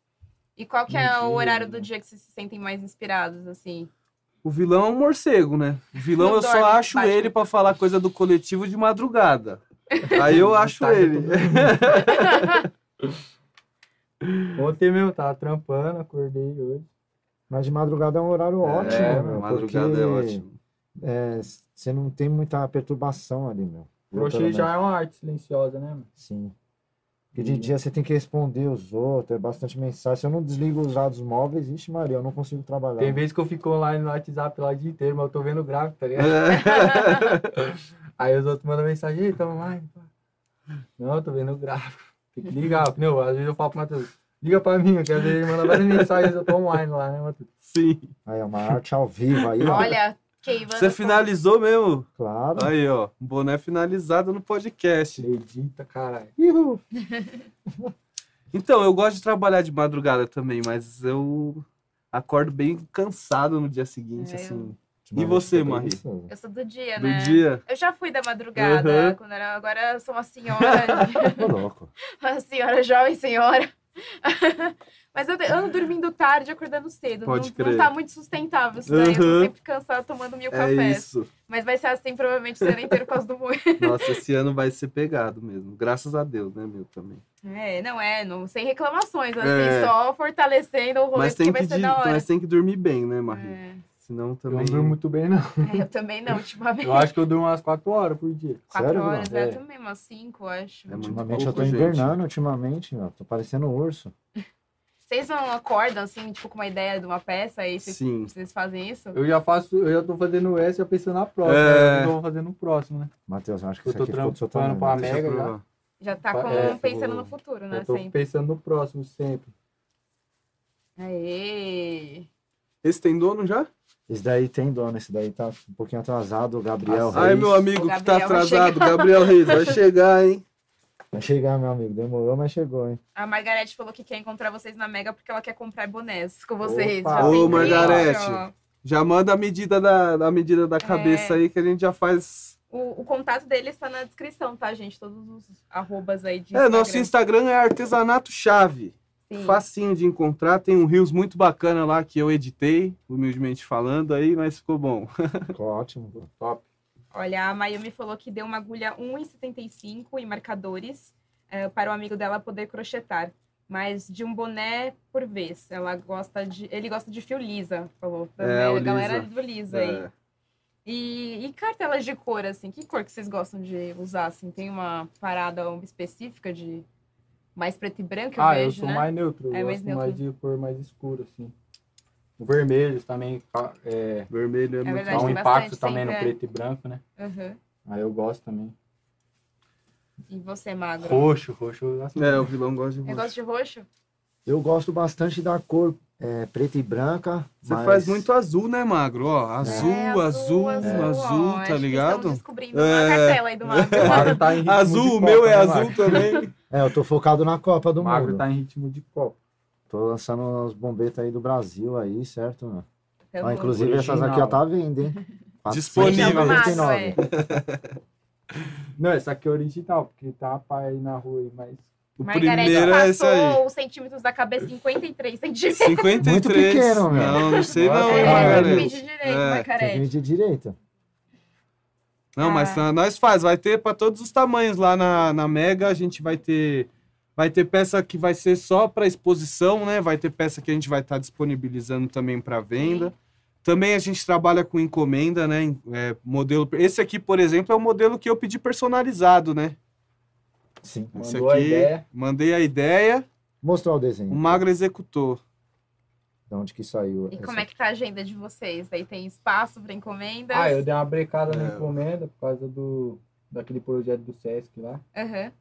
E qual que é Um o dia, horário do dia que vocês se sentem mais inspirados, assim? O vilão é um morcego, né? O vilão Não eu dorme, só acho Batman. ele pra falar coisa do coletivo de madrugada. Aí eu acho Tá, ele. Ontem mesmo, tava trampando, acordei hoje. Mas de madrugada é um horário ótimo, é, meu, madrugada porque é ótimo. é, você não tem muita perturbação ali, meu. Eu, Crochê já é uma arte silenciosa, né, mano? Sim. Porque de Uhum. dia você tem que responder os outros, é bastante mensagem. Se eu não desligo os dados móveis, ixi Maria, eu não consigo trabalhar. Tem vezes que eu fico online no WhatsApp lá o dia inteiro, mas eu tô vendo o gráfico, tá ligado? Aí os outros mandam mensagem, tamo online. pá." Não, eu tô vendo o gráfico. Tem que ligar. Não, às vezes eu falo pro Matheus, liga pra mim, que às vezes ele manda várias mensagens, eu tô online lá, né, Matheus? Sim. Aí é uma arte ao vivo aí, ó. Olha, queimando. Você finalizou mesmo? Claro. Aí, ó. Um boné finalizado no podcast. Edita, caralho. Então, eu gosto de trabalhar de madrugada também, mas eu acordo bem cansado no dia seguinte, É, eu- assim. E você, Marie? Eu sou do dia, Do né? dia. Eu já fui da madrugada, Uhum. quando era, agora eu sou uma senhora, Tô louco. uma senhora jovem senhora. Mas eu, ando dormindo tarde, acordando cedo. Pode não, não crer. tá muito sustentável isso daí. Eu tô Uhum. sempre cansada tomando mil É cafés. isso. Mas vai ser assim provavelmente o ano inteiro por causa do moinho. Nossa, esse ano vai ser pegado mesmo. Graças a Deus, né, meu, também. É, não é, não, sem reclamações, assim, É. só fortalecendo o rolê Mas que tem vai que, ser di- da hora. mas tem que dormir bem, né, Marie? É. Senão Eu também... não durmo muito bem, não. É, eu também não, ultimamente. Eu acho que eu durmo umas 4 horas por dia. Quatro Sério, horas, Bruno? eu É. também, umas cinco, acho. É Ultimamente eu tô gente. invernando, ultimamente, meu. Tô parecendo um urso. Vocês não acordam, assim, tipo, com uma ideia de uma peça e vocês, Sim. vocês fazem isso? Eu já faço, eu já tô fazendo essa já pensando na próxima. É. Eu tô fazendo no próximo, né? Matheus, eu acho que Eu isso tô trampando pra né? Eu Mega já. Já tá com, É, pensando vou- no futuro, né? Eu tô Sempre. pensando no próximo sempre. Aê! Esse tem dono já? Esse daí tem dono, esse daí tá um pouquinho atrasado, o Gabriel Nossa, Ai, Reis. meu amigo que tá atrasado. Gabriel Reis, vai chegar, hein? Vai chegar, meu amigo. Demorou, mas chegou, hein? A Margarete falou que quer encontrar vocês na Mega porque ela quer comprar bonés com vocês. Opa! Já Ô, Margarete. ó. Já manda a medida da, a medida da cabeça É. aí que a gente já faz. O, o contato dele está na descrição, tá, gente? Todos os arrobas aí de É, nosso Instagram é artesanato chave. Sim. Facinho de encontrar, tem um Rios muito bacana lá que eu editei, humildemente falando aí, mas ficou bom. Ficou ótimo. Top. Olha, a Mayumi falou que deu uma agulha 1,75 e marcadores eh, para o amigo dela poder crochetar. Mas de um boné por vez. Ela gosta de. Ele gosta de fio lisa, falou. É, o a galera lisa. do lisa aí. É. E, e cartelas de cor, assim, que cor que vocês gostam de usar? Assim, tem uma parada específica de mais preto e branco, eu ah, vejo, eu sou né? mais neutro. Eu É, mais gosto mais neutro. de cor mais escura, assim. O vermelho também é, Vermelho é, muito verdade, dá um impacto bastante também no é. preto e branco, né? Uhum. Aí eu gosto também. E você, magro? Roxo, roxo. eu gosto. É, o vilão gosta de Eu roxo. gosto de roxo? Eu gosto bastante da cor é, preta e branca. Você mas- faz muito azul, né, Magro? Ó, azul, É, azul, azul, ó, tá acho que ligado? Estamos descobrindo É. uma cartela aí do magro. O magro tá em Azul, o Copa, meu é né, azul também. É, eu tô focado na Copa do O magro Mundo. tá em ritmo de copa. Tô lançando os bombetas aí do Brasil aí, certo? Ó, inclusive Original. essas aqui, ó, tá à venda, hein? Disponível. Chama o magro, 499. é. Não, essa aqui é original, porque tá pai aí na rua aí, mas. O Margarete primeiro é esse aí. passou os centímetros da cabeça 53 centímetros. 53. Muito pequeno, meu. Não, não sei não, hein, É, Margarete. medir direito, É, Tem que Margarete. medir direito. Não, mas Ah. nós faz, vai ter para todos os tamanhos lá na, na Mega, a gente vai ter vai ter peça que vai ser só para exposição, né? Vai ter peça que a gente vai estar disponibilizando também para venda. Também a gente trabalha com encomenda, né? é, modelo. Esse aqui, por exemplo, é o modelo que eu pedi personalizado, né? Sim. Esse Mandou a aqui, ideia. mandei a ideia, Mostrar o o desenho. Magro executou. De onde que saiu. E essa- como é que tá a agenda de vocês? Daí tem espaço para encomendas? Ah, eu dei uma brecada na É. encomenda por causa do daquele projeto do Sesc lá. Aham.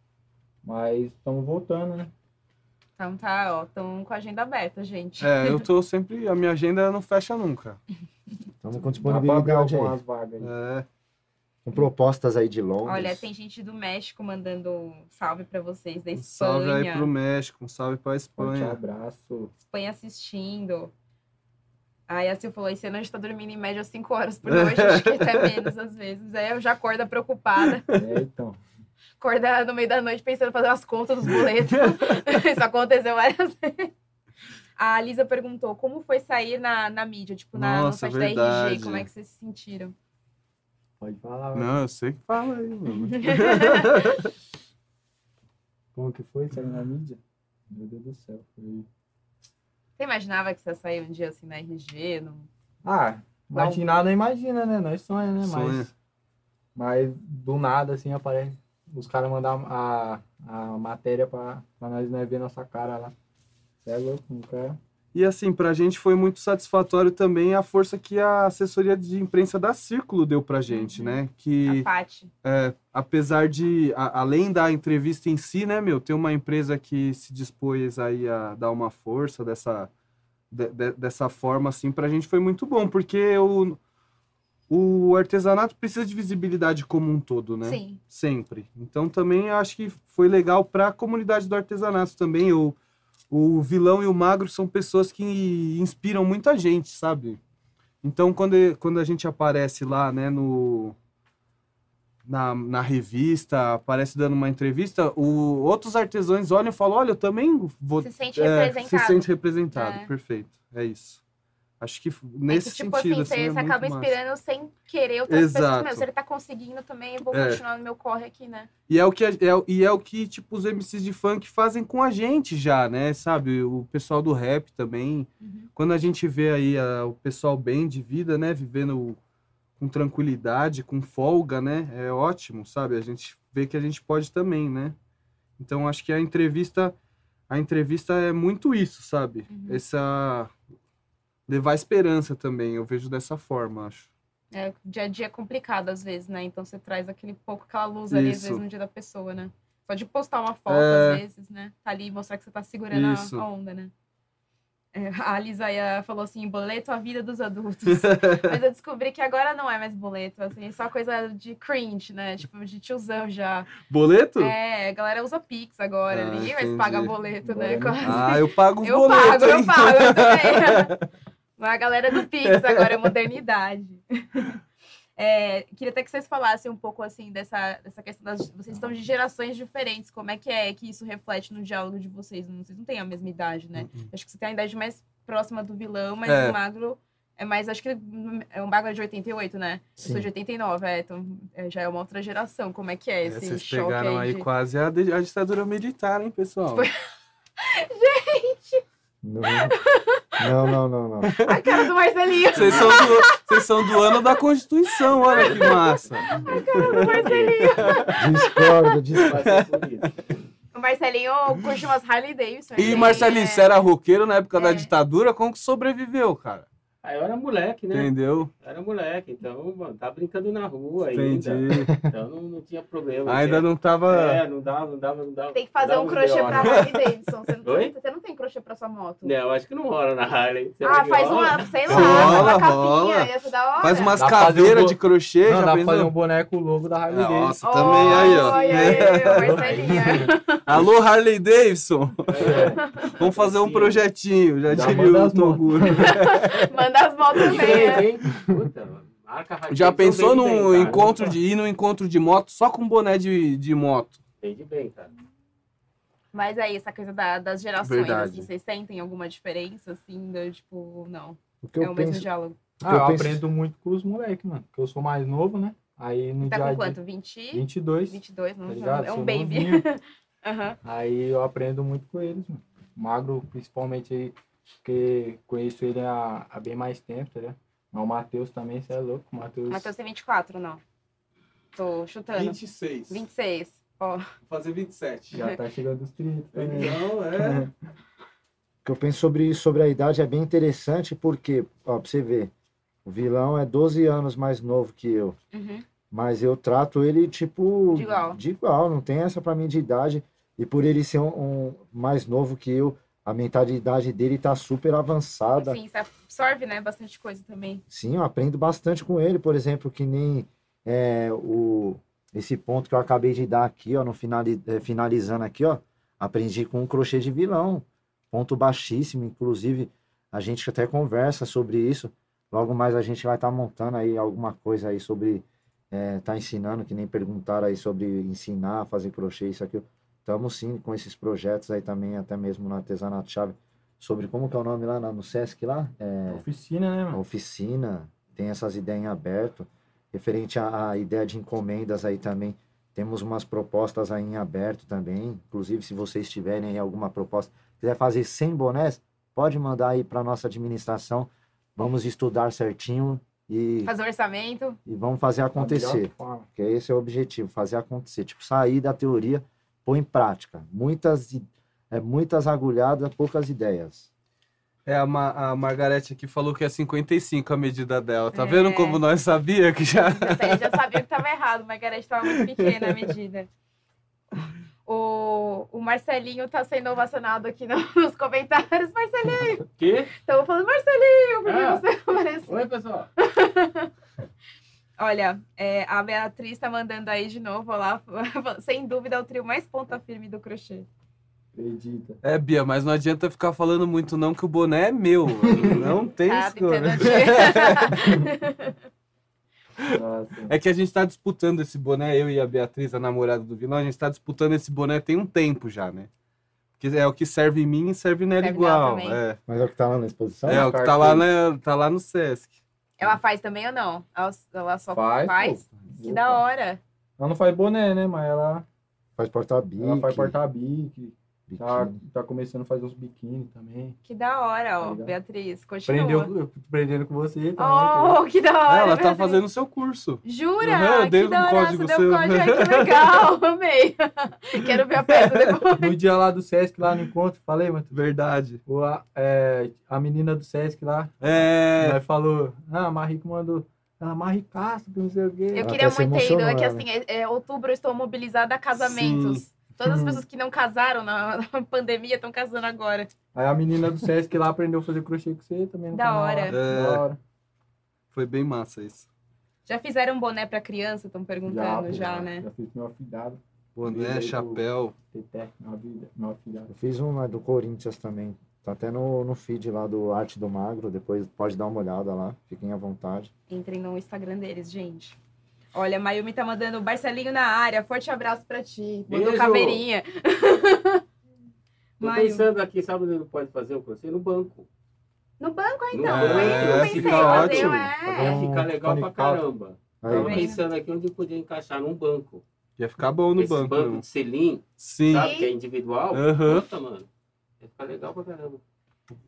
Mas estamos voltando, né? Então tá, ó, estão com a agenda aberta, gente. É, eu tô sempre. A minha agenda não fecha nunca. Estamos com Dá pra disponibilidade aí. algumas vagas aí. É. Com propostas aí de Londres. Olha, tem gente do México mandando um salve para vocês, da Um Espanha. salve aí pro México, um salve pra Espanha. abraço. Espanha assistindo. Aí a Sil falou, esse ano a gente tá dormindo em média 5 horas por noite, acho que até menos às vezes. Aí eu já acordo preocupada. É, então. Acordar no meio da noite pensando em fazer as contas dos boletos. Isso aconteceu várias vezes. A Lisa perguntou, como foi sair na, na mídia, tipo, na, no Nossa, site da verdade. RG, como é que vocês se sentiram? Pode falar. Não, eu sei que fala aí, mano. Como que foi sair na mídia? Meu Deus do céu. Foi... Você imaginava que você ia sair um dia assim na RG? Não... Ah, imaginar não imagina, né? Nós sonha, né? Sonha. Mas, mas do nada, assim, aparece. Os caras mandam a, a matéria pra, pra nós né, ver nossa cara lá. Você é louco, nunca. E assim, pra gente foi muito satisfatório também a força que a assessoria de imprensa da Círculo deu pra gente, Uhum. né? A Que é, apesar de, a- além da entrevista em si, né, meu, ter uma empresa que se dispôs aí a dar uma força dessa, de- de- dessa forma, assim, pra gente foi muito bom, porque o, o artesanato precisa de visibilidade como um todo, né? Sim. sempre. Então também acho que foi legal para a comunidade do artesanato também. O, o vilão e o magro são pessoas que inspiram muita gente, sabe? Então, quando, quando a gente aparece lá, né, no, na, na revista, aparece dando uma entrevista, o, outros artesãos olham e falam, olha, eu também vou... Se sente é, representado. se sente representado, É. perfeito. É isso. Acho que f- É nesse que, tipo sentido, assim, assim, você, é acaba massa. inspirando sem querer outras pessoas. Exato. Meu, se ele tá conseguindo também, eu vou É. continuar no meu corre aqui, né? E é o que, é, e é o que tipo, os MCs de funk fazem com a gente já, né? Sabe? O pessoal do rap também. Uhum. Quando a gente vê aí a- o pessoal bem de vida, né? Vivendo com tranquilidade, com folga, né? É ótimo, sabe? A gente vê que a gente pode também, né? Então acho que a entrevista a entrevista é muito isso, sabe? Uhum. Essa levar esperança também, eu vejo dessa forma, acho. É, o dia a dia é complicado às vezes, né? Então você traz aquele pouco, aquela luz ali, às Isso. vezes, no dia da pessoa, né? Só de postar uma foto, É. às vezes, né? Tá ali e mostrar que você tá segurando a- Isso. a onda, né? É, a Lisaia falou assim, boleto a vida dos adultos. Mas eu descobri que agora não é mais boleto, assim, é só coisa de cringe, né? Tipo, de tiozão já. Boleto? É, a galera usa Pix agora, Ah, mais entendi. paga boleto, né? Agora Quase. Ah, eu pago os Eu boletos. pago, eu hein? pago, eu também. Não é a galera do Pix, agora é modernidade. É, queria até que vocês falassem um pouco assim dessa, dessa questão das. Vocês estão de gerações diferentes. Como é que é que isso reflete no diálogo de vocês? Não- Vocês não têm a mesma idade, né? Acho que você tem a idade mais próxima do vilão, mas Uhum. É. o magro é mais. Acho que é um magro de 88, né? Eu sou Sim. de 89, é, então é, já é uma outra geração. Como é que é É, esse vocês choque pegaram aí de... quase a, de- a ditadura militar, hein, pessoal? Não, não, não, não. não. A cara do Marcelinho! Vocês são, do, vocês são do ano da Constituição, olha que massa. do Marcelinho! Discordo, discordo. Isso. O Marcelinho curte umas Harley Davidson. E Marcelinho, é- você era roqueiro na época da É. ditadura, como que sobreviveu, cara? Aí eu era moleque, né? Entendeu? Era moleque, então, mano, tá brincando na rua Entendi. ainda. Então não, não tinha problema. Ainda não tava. É, não dava, não dava, não dava. Tem que fazer um crochê pra né? Harley Davidson. Você não, Oi? tem, você não tem crochê pra sua moto? Não, eu acho que não rola na Harley. Será ah, faz rola? uma, sei lá, Rola, uma capinha, ia ser da hora. Faz umas um caveiras bo- de crochê, Não, já dá pra fazer um boneco logo da Harley Davidson. Nossa, também aí, ó. Olha aí. Alô, Harley Davidson. É. Vamos fazer um projetinho, já diria o. Toguro. Manda as motos né? Hein? Puta, mano. Marca Já pensou num bem, cara. encontro de ir num encontro de moto só com boné de, de moto? Vende bem, cara. Mas aí, essa coisa da- das gerações, assim, vocês sentem alguma diferença, assim, do, tipo, não, O que é eu o mesmo penso, diálogo. o que Ah, eu eu penso- aprendo muito com os moleques, mano. Porque eu sou mais novo, né? Aí no Tá dia com quanto? 20? 22. 22, não, Tá ligado? é um Sou baby. Aham. Aí eu aprendo muito com eles, mano. Magro, principalmente aí, porque conheço ele há, há bem mais tempo, tá ligado? Mas o Matheus também, você é louco. O Matheus. Matheus tem 24, não? Tô chutando. 26. 26. Ó, Vou fazer 27. Já tá chegando os 30. também. Então, é. o que eu penso sobre, sobre a idade é bem interessante, porque, ó, pra você ver, o vilão é 12 anos mais novo que eu. uhum. Mas eu trato ele, tipo. De igual. De igual, não tem essa pra mim de idade. E por ele ser um, um mais novo que eu, a mentalidade dele tá super avançada. Sim, você absorve, né, bastante coisa também. Sim, eu aprendo bastante com ele, por exemplo, que nem é, o, esse ponto que eu acabei de dar aqui, ó, no finali, é, finalizando aqui, ó, aprendi com um crochê de vilão, ponto baixíssimo, inclusive a gente até conversa sobre isso, logo mais a gente vai estar montando aí alguma coisa aí sobre, é, tá ensinando, que nem perguntaram aí sobre ensinar, fazer crochê, isso aqui, estamos sim com esses projetos aí também, até mesmo no Artesanato Chave, sobre como que é o nome lá no Sesc lá? É, Oficina, né, a mano? oficina, tem essas ideias em aberto. Referente à, à ideia de encomendas aí também, temos umas propostas aí em aberto também. Inclusive, se vocês tiverem aí alguma proposta, quiser fazer 100 bonés, pode mandar aí para nossa administração. Vamos estudar certinho e, Fazer um orçamento. e vamos fazer acontecer. Porque esse é o objetivo, fazer acontecer. Tipo, sair da teoria, pôr em prática. Muitas, é, muitas agulhadas, poucas ideias. É, a, Ma a Margarete aqui falou que é 55 a medida dela. Tá É. vendo como nós sabia que já. Ele já sabia que tava errado, mas a garagem tava muito pequena a medida. O, o Marcelinho tá sendo ovacionado aqui no- nos comentários. Marcelinho! Quê? Estamos falando, Marcelinho, porque Ah. você apareceu. Oi, pessoal. Olha, é, a Beatriz tá mandando aí de novo, lá. Sem dúvida, é o trio mais ponta firme do crochê. Acredita. É, Bia, mas não adianta ficar falando muito não, que o boné é meu. Não tem escolha. É que a gente tá disputando esse boné, eu e a Beatriz, a namorada do vilão, a gente tá disputando esse boné tem um tempo já, né? Que é o que serve em mim e serve nela Serve igual. É, Mas é o que tá lá na exposição? é o que tá lá, né, tá lá no Sesc. Ela faz também ou não? Ela, ela só Faz, faz? Que da hora. Ela não faz boné, né? Mas ela, Faz porta-bique. ela faz porta-bique. Tá, tá começando a fazer uns biquíni também. Que da hora, ó. Legal. Beatriz, continua. Aprendeu, aprendendo com você também. tá Oh, que da hora. ela tá fazendo o seu curso. Jura? Aham, eu dei que um da hora. código Você deu um código. Que legal. Amei. Quero ver a peça depois. No dia lá do Sesc, lá no encontro, falei, mas Verdade. o, a, é, a menina do Sesc lá, É. Aí falou, ah, a Marico mandou, ah, Maricaço, que não sei o quê. Eu Ela queria muito ter ido. É que ela. assim, é, é outubro eu estou mobilizada a casamentos. Todas as Hum. pessoas que não casaram na, na pandemia estão casando agora. Aí a menina do Sesc lá aprendeu a fazer crochê com você também no Da canal. hora. É. Da hora. Foi bem massa isso. Já fizeram boné pra criança? Estão perguntando já, pô, né? Já fiz meu afilhado, Boné, chapéu. Teté, meu afilhado. Eu fiz um lá do Corinthians também. Tá até no, no feed lá do Arte do Magro. Depois pode dar uma olhada lá. Fiquem à vontade. Entrem no Instagram deles, gente. Olha, a Mayumi tá mandando Barcelinho na área. Forte abraço pra ti. Mandou Beijo. caveirinha. Tô Maio. pensando aqui, sabe onde não pode fazer o crochê? No banco. No banco, No então. banco, eu é, pensei fica fazer, é. Vai ficar legal pra Conectado. caramba. Aí, Tava vendo? pensando aqui onde podia encaixar num banco. Ia ficar bom no Esse banco. banco não. de selim, Sim. sabe? Que é individual. Aham. Puta, mano. Vai ficar legal pra caramba.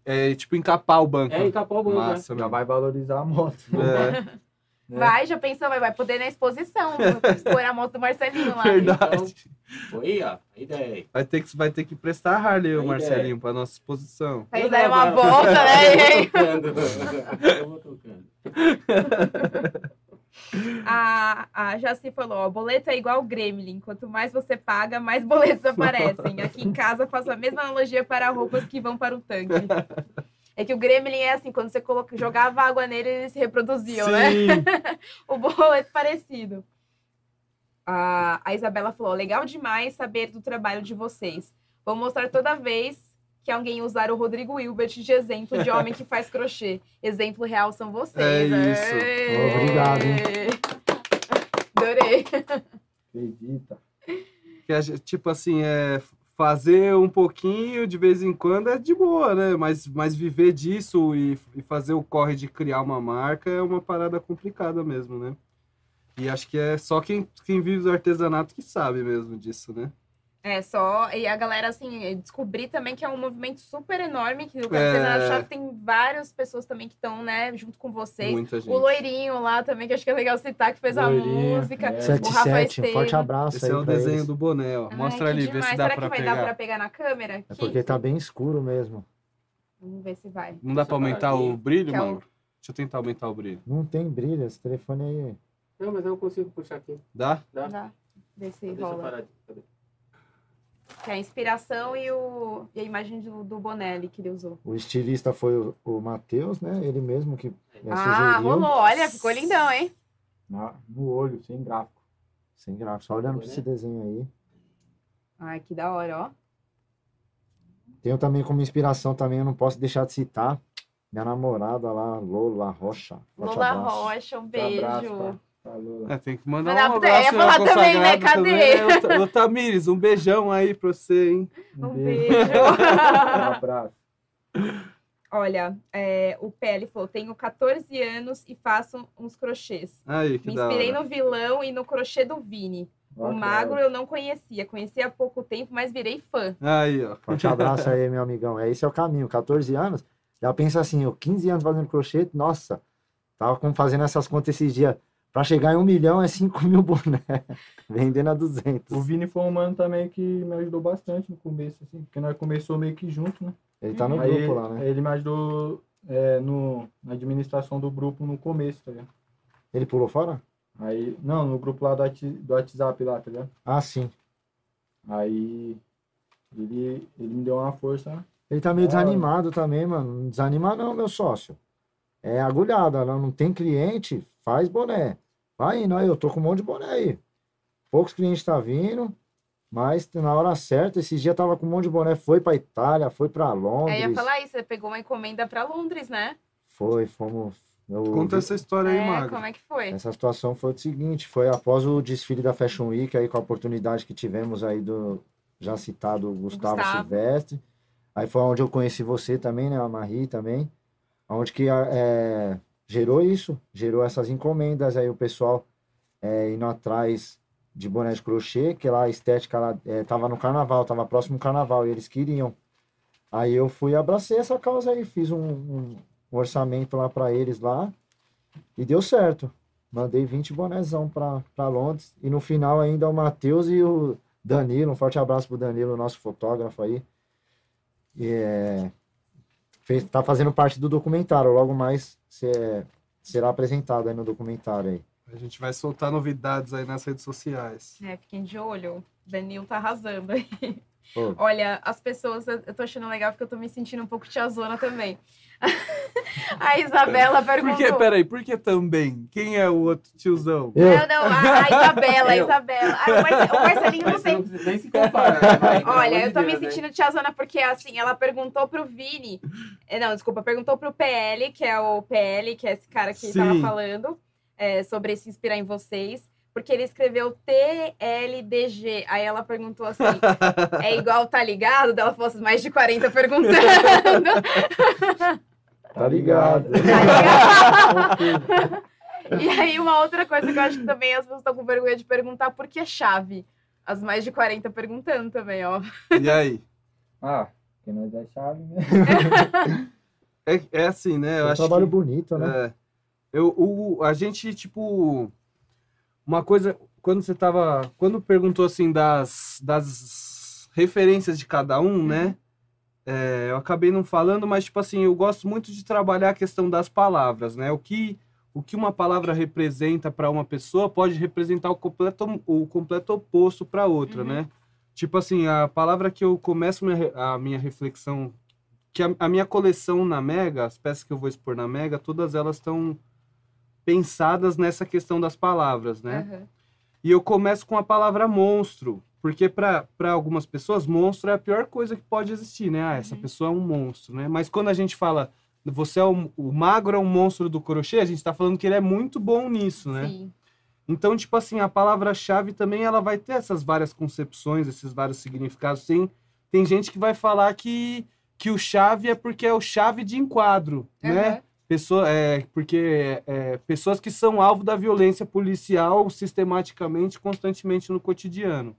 É tipo encapar o banco. É encapar o banco, né? Massa, Já mesmo. vai valorizar a moto. É, né? Vai, já pensou, vai, vai poder na exposição. expor a moto do Marcelinho lá. verdade. Foi, ó. A ideia. Vai ter que, vai ter que prestar a Harley, o Aí, Marcelinho, pra nossa exposição. Eles darem uma volta, né? Eu vou tocando. Eu vou tocando. A, a Jaci falou, ó, boleto é igual Gremlin. Quanto mais você paga, mais boletos aparecem. Aqui em casa faço a mesma analogia para roupas que vão para o tanque. É que o Gremlin é assim, quando você coloca, jogava água nele, eles se reproduziam, né? Sim. O boleto parecido. A, a Isabela falou, legal demais saber do trabalho de vocês. Vou mostrar toda vez que alguém usar o Rodrigo Wilbert de exemplo de homem que faz crochê. Exemplo real são vocês. É isso. Ê! Obrigado, hein? Adorei. Acredita. Que tipo assim, é fazer um pouquinho de vez em quando é de boa, né? Mas, mas viver disso e, e fazer o corre de criar uma marca é uma parada complicada mesmo, né? E acho que é só quem, quem vive do artesanato que sabe mesmo disso, né? É, só. E a galera, assim, descobri também que é um movimento super enorme, que o É. Artesanato Chave tem várias pessoas também que estão, né, junto com vocês. Muita gente. O Loirinho lá também, que acho que é legal citar, que fez a Loirinho, música. é. O Rafa 77, um forte abraço Esse aí é o desenho eles. do boné, ó. Ai, Mostra que ali, vê demais. se dá Será pra que vai pegar. dar pra pegar na câmera? É porque tá bem escuro mesmo. Vamos ver se vai. Não dá pra aumentar o brilho, é o- mano? Deixa eu tentar aumentar o brilho. Não tem brilho, esse telefone aí. Não, mas eu consigo puxar aqui. Dá? Dá? Dá. Ver se Deixa eu rola. parar. de- Cadê? Que é a inspiração e, o, e a imagem do, do boné ali que ele usou. O estilista foi o, o Matheus, né? Ele mesmo que é, ah, sugeriu. rolou. Olha, ficou lindão, hein? Na- no olho, sem gráfico. Sem gráfico, só olhando né? esse desenho aí. Ai, que da hora, ó. Tenho também como inspiração também, eu não posso deixar de citar minha namorada lá, Lola Rocha. Forte Lola abraço. Rocha, um Um beijo. abraço É, tem que mandar um pra- eu ia abraço falar também, né? Cadê? também. Ô, Tamires, um beijão aí pra você, hein? Um beijo. beijo. Um abraço. Olha, é, o Pele falou: tenho 14 anos e faço uns crochês. Aí, que Me inspirei no vilão e no crochê do Vini. O Bacana. magro eu não conhecia. Conheci há pouco tempo, mas virei fã. Aí, ó. Forte abraço aí, meu amigão. É, esse é o caminho. 14 anos, já pensa assim, eu 15 anos fazendo crochê, nossa, tava como fazendo essas contas esses dias. Pra chegar em um milhão é 5 mil boné. Vendendo a 200. O Vini foi um mano também que me ajudou bastante no começo, assim, porque nós começou meio que junto, né? Ele tá no Aí grupo lá, né? ele me ajudou é, no, na administração do grupo no começo, tá ligado? Ele pulou fora? Aí, não, no grupo lá do, do WhatsApp lá, tá ligado? Ah, sim. Aí ele, ele me deu uma força. Ele tá meio hora. desanimado também, mano. Não desanima não, meu sócio. É agulhada, não, não tem cliente, faz boné. Vai indo aí, eu tô com um monte de boné aí. Poucos clientes tá vindo. Mas na hora certa, esse dia tava com um monte de boné, foi pra Itália, foi pra Londres. É, eu ia falar isso, você pegou uma encomenda pra Londres, né? Foi, fomos. eu- Conta essa história aí, É, Magro. como é que foi? Essa situação foi o seguinte, foi após o desfile da Fashion Week, aí com a oportunidade que tivemos aí do já citado Gustavo, Gustavo. Silvestre. Aí foi onde eu conheci você também, né, a Marie também. Onde que é, gerou isso, gerou essas encomendas aí o pessoal é, indo atrás de boné de crochê, que lá a estética lá, é, tava no carnaval, tava próximo ao carnaval e eles queriam. Aí eu fui abracei essa causa aí, fiz um, um- orçamento lá para eles lá e deu certo. Mandei 20 bonézão pra Londres. E no final ainda o Matheus e o Danilo. Um forte abraço pro Danilo, nosso fotógrafo aí. E, é, fez, tá fazendo parte do documentário. Logo mais cê- será apresentado aí no documentário aí. A gente vai soltar novidades aí nas redes sociais. É, fiquem de olho. O Danilo tá arrasando aí. Olha, as pessoas, eu eu tô achando legal porque eu tô me sentindo um pouco tiazona também. A Isabela Por perguntou. que, peraí, por que também? Quem é o outro tiozão? Eu, Não, não, a, a Isabela, a. Isabela. Ah, o, Marce- o Marcelinho não nem se comparar. né? Olha, eu tô me hein? sentindo tiazona porque, assim, ela perguntou pro Vini. eh, Não, desculpa, perguntou pro PL, que é o PL, que é esse cara que tava Sim. falando eh, sobre se inspirar em vocês. Porque ele escreveu TLDG. Aí ela perguntou assim: é igual, tá ligado? Ela falou assim, mais de 40 perguntando. tá ligado. Tá ligado? e aí, uma outra coisa que eu acho que também as pessoas estão com vergonha de perguntar: por que chave? As mais de 40 perguntando também, ó. E aí? Ah, que nós é chave, né? É, é assim, né? É Eu um acho trabalho que- bonito, né? É. Eu, o, a gente, tipo. Uma coisa. Quando você tava. Quando perguntou assim das, das referências de cada um, né? É, eu acabei não falando, mas, tipo assim, eu gosto muito de trabalhar a questão das palavras, né? O que, o que uma palavra representa para uma pessoa pode representar o completo, o completo oposto para outra, Uhum. né? Tipo assim, a palavra que eu começo minha a minha reflexão que a, a minha coleção na Mega, as peças que eu vou expor na Mega, todas elas estão pensadas nessa questão das palavras, né? Aham. E eu começo com a palavra monstro, porque para algumas pessoas, monstro é a pior coisa que pode existir, né? Ah, essa Uhum. pessoa é um monstro, né? Mas quando a gente fala, você é o, o magro é um monstro do crochê, a gente está falando que ele é muito bom nisso, né? Sim. Então, tipo assim, a palavra-chave também ela vai ter essas várias concepções, esses vários significados. Tem, tem gente que vai falar que, que o chave é porque é o chave de enquadro, né? Pessoa, é, porque é, pessoas que são alvo da violência policial sistematicamente, constantemente no cotidiano.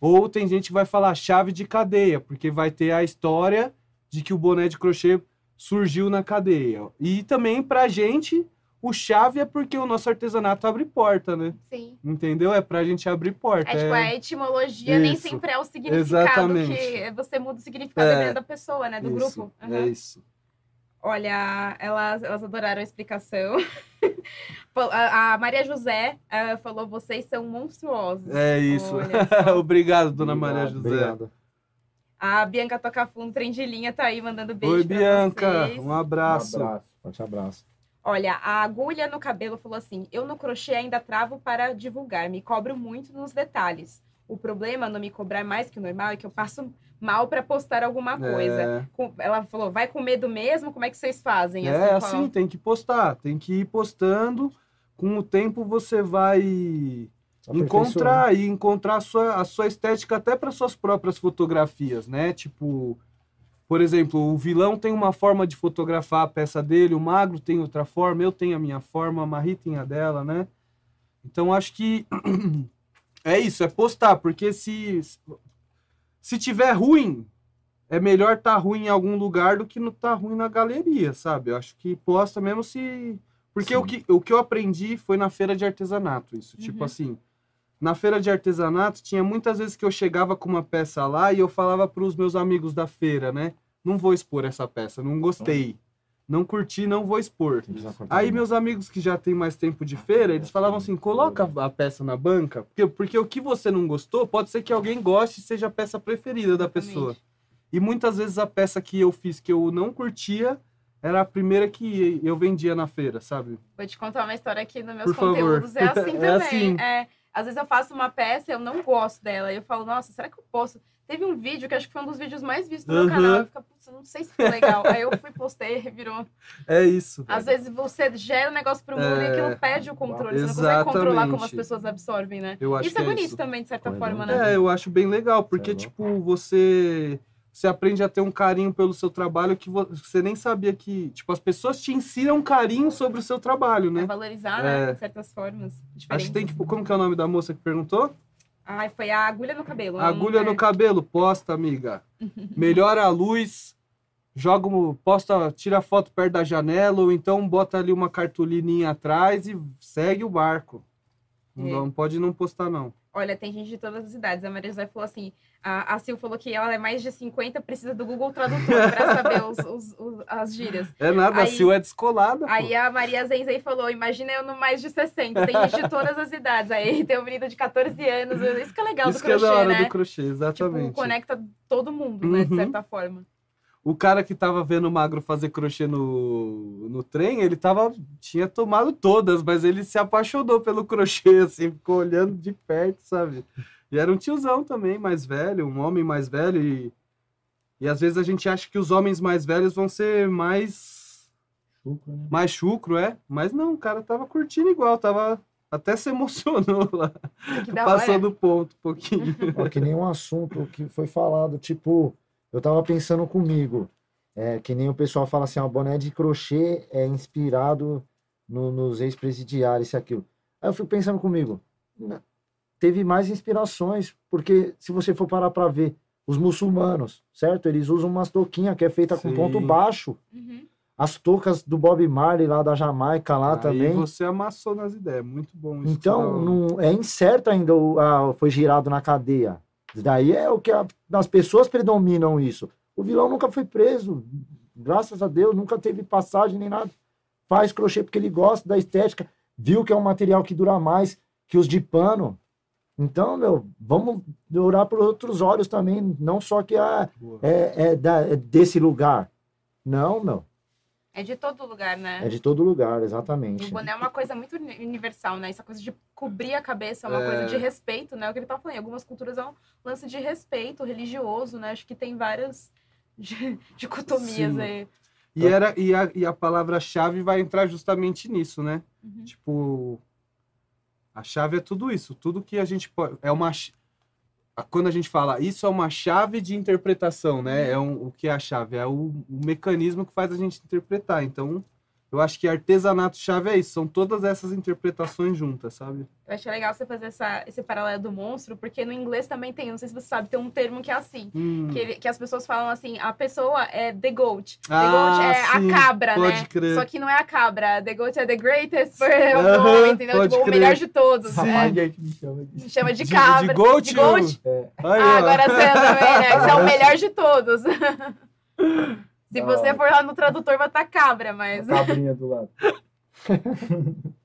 Ou tem gente que vai falar chave de cadeia, porque vai ter a história de que o boné de crochê surgiu na cadeia. E também, pra gente, o chave é porque o nosso artesanato abre porta, né? Sim. Entendeu? É pra gente abrir porta. É tipo, é- a etimologia nem Isso. sempre é o significado Exatamente. que você muda o significado É. da pessoa, né? Do isso, grupo. É Aham. isso. Olha, elas, elas adoraram a explicação. A, a Maria José eh, falou: vocês são monstruosos. É isso. Obrigado, dona Maria Obrigado, José. Obrigado. A Bianca Tocafundo, trem de linha, tá aí mandando beijo Oi, pra Bianca. vocês. Um abraço. Um abraço. Forte abraço. Olha, a agulha no cabelo falou assim: eu no crochê ainda travo para divulgar, me cobro muito nos detalhes. O problema não me cobrar mais que o normal é que eu passo mal para postar alguma coisa. É. Com- Ela falou: vai com medo mesmo? Como é que vocês fazem? É qual- assim, tem que postar, tem que ir postando. Com o tempo você vai encontrar e encontrar a sua, a sua estética até para suas próprias fotografias, né? Tipo, por exemplo, o vilão tem uma forma de fotografar a peça dele, o magro tem outra forma, eu tenho a minha forma, a Marie tem a dela, né? Então acho que é isso, é postar, porque se se tiver ruim, é melhor estar ruim em algum lugar do que não estar ruim na galeria, sabe? Eu acho que posta mesmo se. Porque o que, o que eu aprendi foi na feira de artesanato, isso. Tipo Uhum. assim, na feira de artesanato, tinha muitas vezes que eu chegava com uma peça lá e eu falava para os meus amigos da feira, né? Não vou expor essa peça, não gostei. Não curti, não vou expor. Aí meus amigos que já têm mais tempo de feira, eles falavam assim, coloca a peça na banca, porque, porque o que você não gostou, pode ser que alguém goste e seja a peça preferida da pessoa. E muitas vezes a peça que eu fiz que eu não curtia era a primeira que eu vendia na feira, sabe? Vou te contar uma história aqui nos meus Por favor. conteúdos. É assim É também. assim. É, Às vezes eu faço uma peça e eu não gosto dela. E eu falo, nossa, será que eu posso? Teve um vídeo que acho que foi um dos vídeos mais vistos do meu Uhum. canal. Eu fico, putz, não sei se ficou legal. Aí eu fui, postei, revirou. É isso. Às vezes você gera um negócio pro mundo e É. aquilo perde o controle. Você não consegue controlar como as Exatamente. pessoas absorvem, né? Eu acho Isso é que bonito isso. também, de certa forma, né? É, eu acho bem legal, porque, é tipo, você. Você aprende a ter um carinho pelo seu trabalho que vo- você nem sabia que. Tipo, as pessoas te ensinam um carinho sobre o seu trabalho, É né? valorizar, né? É. De certas formas. Acho Diferentes. que tem, tipo, como que é o nome da moça que perguntou? Ai, foi a agulha no cabelo. não Agulha no cabelo, posta, amiga. Melhora a luz, joga, um- posta, tira foto perto da janela, ou então bota ali uma cartolininha atrás e segue o barco. Não, É. não pode não postar, não. Olha, tem gente de todas as idades. A Maria José falou assim: a, a Sil falou que ela é mais de 50, precisa do Google Tradutor pra saber os, os- os- as gírias. É nada, a Aí- Sil é descolada. pô. Aí a Maria Zenzei falou: imagina eu no mais de 60, tem gente de todas as idades. Aí tem um menino de 14 anos. Isso que é legal Isso do que é crochê, da hora né? do crochê, Tipo, exatamente. conecta todo mundo, né? De Uhum. certa forma. O cara que tava vendo o Magro fazer crochê no, no trem, ele tava, tinha tomado todas, mas ele se apaixonou pelo crochê, assim, ficou olhando de perto, sabe? E era um tiozão também, mais velho, um homem mais velho, e, e às vezes a gente acha que os homens mais velhos vão ser mais, Chucro, né? mais chucro, é? Mas não, o cara tava curtindo igual, tava, até se emocionou lá, Que da passou do ponto um pouquinho. Ó, que nem um assunto que foi falado, tipo, eu tava pensando comigo, é, que nem o pessoal fala assim, o boné de crochê é inspirado no- nos ex-presidiários, isso e aquilo. Aí eu fico pensando comigo, "N- teve mais inspirações, porque se você for parar pra ver, os muçulmanos, certo? Eles usam umas touquinhas que é feita com Sim. ponto baixo. Uhum. As toucas do Bob Marley lá da Jamaica lá Aí também. você amassou nas ideias, muito bom isso. Então, não, é incerto ainda, o, a- foi girado na cadeia. Daí é o que a- as pessoas predominam isso. O vilão nunca foi preso, graças a Deus, nunca teve passagem nem nada. Faz crochê porque ele gosta da estética, viu que é um material que dura mais que os de pano. Então, meu, vamos orar por outros olhos também, não só que a, é, é da- é desse lugar. Não, meu, É de todo lugar, né? é de todo lugar, exatamente. o boné é uma coisa muito uni- universal, né? Essa coisa de cobrir a cabeça é uma É. coisa de respeito, né? O que ele tá falando, em algumas culturas é um lance de respeito religioso, né? Acho que tem várias di- dicotomias Sim. aí. E, era, e a, e a palavra-chave vai entrar justamente nisso, né? Uhum. Tipo, a chave é tudo isso. Tudo que a gente pode. É uma. Quando a gente fala isso é uma chave de interpretação, né? É um, o que é a chave? É o, o mecanismo que faz a gente interpretar. Então, eu acho que artesanato-chave é isso. São todas essas interpretações juntas, sabe? Eu achei legal você fazer essa, esse paralelo do monstro, porque no inglês também tem, não sei se você sabe, tem um termo que é assim. Hum. Que, ele- que as pessoas falam assim, a pessoa é the goat. The Ah, goat é sim, a cabra, pode né? crer. Só que não é a cabra. The goat é the greatest for Aham, entendeu? pode Tipo, o melhor de todos. Sim. É, me chama de... me chama de cabra. de goat, De goat. É, Aí, Ah, agora você também, né? Você é o melhor de todos. Se você for lá no tradutor, vai estar cabra, mas. a cabrinha do lado.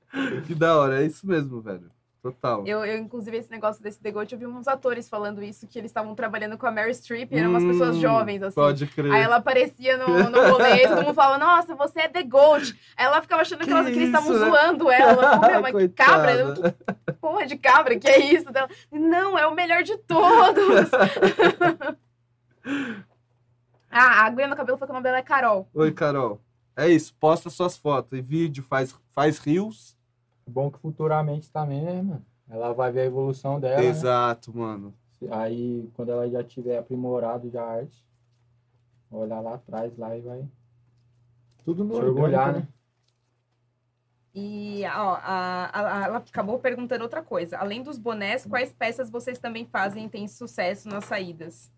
Que da hora, é isso mesmo, velho. Total. Eu, eu, inclusive, esse negócio desse The Goat, eu vi uns atores falando isso, que eles estavam trabalhando com a Mary Streep, e eram umas Hum, pessoas jovens, assim. Pode crer. Aí ela aparecia no, no rolê, e todo mundo falava, nossa, você é The Goat. Aí ela ficava achando que, Que elas, que eles estavam né? zoando ela. Meu, mas que cabra? Eu, que porra de cabra, que é isso? Ela, Não, é o melhor de todos. ah, a agulha no cabelo foi que o nome dela é Carol. Oi, Carol. É isso, posta suas fotos e vídeo, faz, faz rios. Bom que futuramente também, né, mano? Ela vai ver a evolução dela, né? Exato, mano. Aí, quando ela já tiver aprimorado já a arte, olhar lá atrás lá e vai Tudo no se orgulhar, orgânico, né? E ó, a, a- a- ela acabou perguntando outra coisa. Além dos bonés, quais peças vocês também fazem e têm sucesso nas saídas?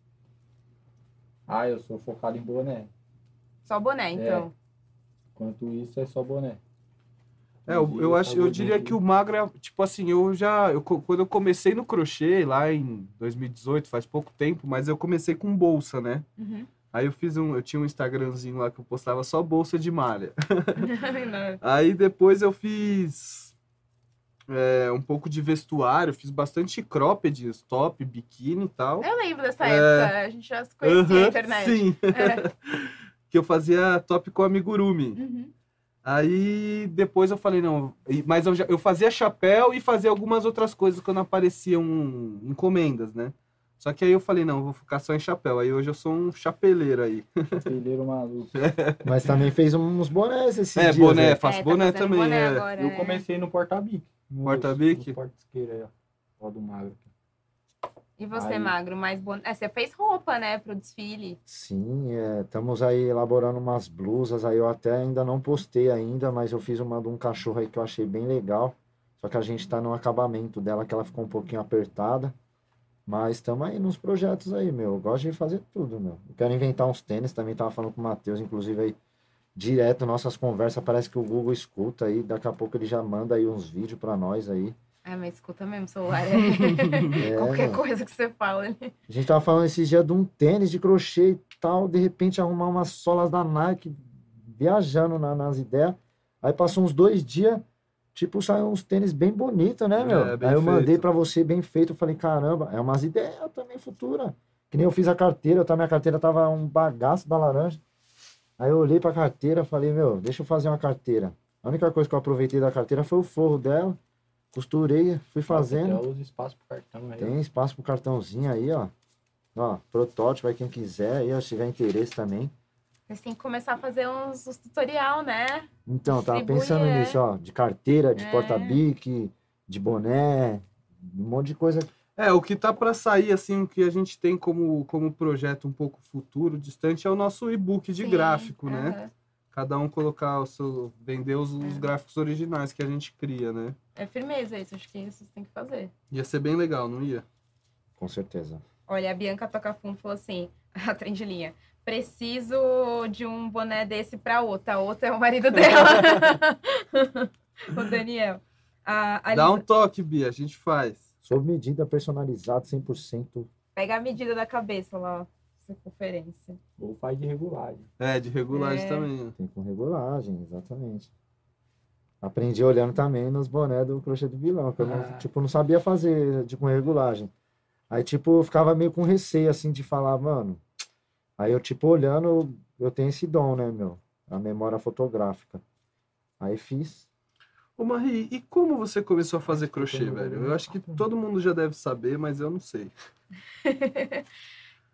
Ah, eu sou focado em boné. Só boné, então. Enquanto isso, é só boné. É, eu, eu acho, eu diria que o magro é, tipo assim, eu já, eu, quando eu comecei no crochê lá em 2018, faz pouco tempo, mas eu comecei com bolsa, né? Uhum. Aí eu fiz um, eu tinha um Instagramzinho lá que eu postava só bolsa de malha. Aí depois eu fiz é, um pouco de vestuário, fiz bastante cropped, top, biquíni e tal. Eu lembro dessa É. época, a gente já se conhecia na internet. Sim, É. que eu fazia top com amigurumi. Uhum. Aí depois eu falei, não, mas eu, já, eu fazia chapéu e fazia algumas outras coisas quando apareciam encomendas, né? Só que aí eu falei, não, eu vou ficar só em chapéu. Aí hoje eu sou um chapeleiro aí. Peleiro maluco. Mas também fez uns bonés esses é, dias. boné, né? faço É, tá boné fazendo também. boné é. agora, Eu é. comecei no porta-bique. Nos Porta-isqueira aí, ó. Ó do magro. E você, Aí. magro, mais bon... é, você fez roupa, né, pro desfile. Sim, é, estamos aí elaborando umas blusas, aí eu até ainda não postei ainda, mas eu fiz uma de um cachorro aí que eu achei bem legal. Só que a gente tá no acabamento dela, que ela ficou um pouquinho apertada. Mas estamos aí nos projetos aí, meu. Eu gosto de fazer tudo, meu. Eu quero inventar uns tênis, também tava falando com o Matheus, inclusive aí, direto nossas conversas, parece que o Google escuta aí, daqui a pouco ele já manda aí uns vídeos pra nós aí. Ah, mas escuta mesmo, o celular é... É, Qualquer coisa que você fala. ele- A gente tava falando esses dias de um tênis de crochê e tal, de repente arrumar umas solas da Nike, viajando na- nas ideias. Aí passou uns dois dias, tipo, saiu uns tênis bem bonitos, né, meu? É, bem Aí eu mandei feito. pra você bem feito, eu falei, caramba, é umas ideias também futura. Que nem eu fiz a carteira, tá, minha carteira tava um bagaço da laranja. Aí eu olhei pra carteira, falei, meu, deixa eu fazer uma carteira. A única coisa que eu aproveitei da carteira foi o forro dela, costurei, fui fazendo. Até os espaços pro cartão aí. Tem espaço pro cartãozinho aí, ó. Ó, protótipo aí quem quiser aí, ó, se tiver interesse também. Vocês têm que começar a fazer uns, uns tutorial, né? Então, tava Distribui, pensando é. nisso, ó, de carteira, de É. porta-bique, de boné, um monte de coisa. É, o que tá para sair, assim, o que a gente tem como, como projeto um pouco futuro, distante, é o nosso e-book de Sim, gráfico, né? aham. Cada um colocar o seu. vender os, os É. gráficos originais que a gente cria, né? É firmeza isso, acho que vocês têm que fazer. Ia ser bem legal, não ia? Com certeza. Olha, a Bianca Tocafum falou assim, a trem de linha, preciso de um boné desse pra outra. A outra é o marido dela. o Daniel. A, a Dá um toque, Bia, a gente faz. Sob medida, personalizado, 100%. Pega a medida da cabeça lá, circunferência. Ou faz de regulagem. É, de regulagem É. também. Tem com regulagem, exatamente. Aprendi olhando também nos bonés do crochê do vilão, que eu não, Ah. tipo, não sabia fazer de, com regulagem. Aí, tipo, eu ficava meio com receio, assim, de falar, mano. Aí eu, tipo, olhando, eu tenho esse dom, né, meu? A memória fotográfica. Aí fiz. Ô, Marie, e como você começou a fazer crochê, velho? Eu acho que todo mundo já deve saber, mas eu não sei.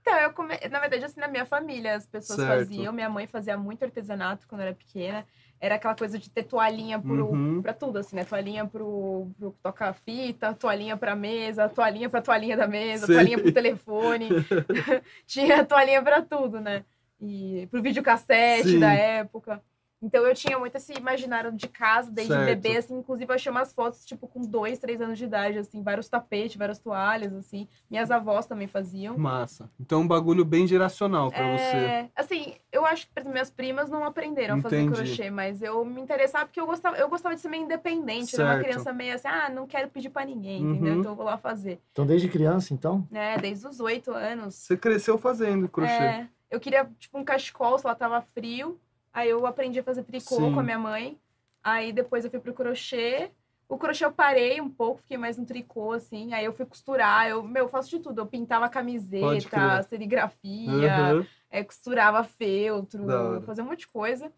Então, eu come... na verdade, assim, na minha família, as pessoas Certo. faziam. Minha mãe fazia muito artesanato quando era pequena. Era aquela coisa de ter toalhinha pro... Uhum. pra tudo, assim, né? Toalhinha pro, pro tocar fita, toalhinha pra mesa, toalhinha pra toalhinha da mesa, Sei. toalhinha pro telefone. tinha toalhinha pra tudo, né? E pro videocassete Sim. da época. Então eu tinha muito esse imaginário de casa, desde Certo. bebê, assim, inclusive eu achei umas fotos, tipo, com dois, três anos de idade, assim, vários tapetes, várias toalhas, assim. Minhas avós também faziam. Massa. Então é um bagulho bem geracional pra você. É, assim, eu acho que minhas primas não aprenderam a fazer Entendi. crochê, mas eu me interessava porque eu gostava, eu gostava de ser meio independente. Era uma Certo. criança meio assim, ah, não quero pedir pra ninguém, Uhum. entendeu? Então eu vou lá fazer. Então, desde criança, então, Né? Desde os oito anos. Você cresceu fazendo crochê. É, eu queria, tipo, um cachecol, se lá tava frio. Aí eu aprendi a fazer tricô Sim. com a minha mãe. Aí depois eu fui pro crochê. O crochê eu parei um pouco, fiquei mais no tricô, assim. Aí eu fui costurar. Eu, meu, eu faço de tudo. Eu pintava camiseta, serigrafia, Aham. é, costurava feltro, fazia um monte de coisa.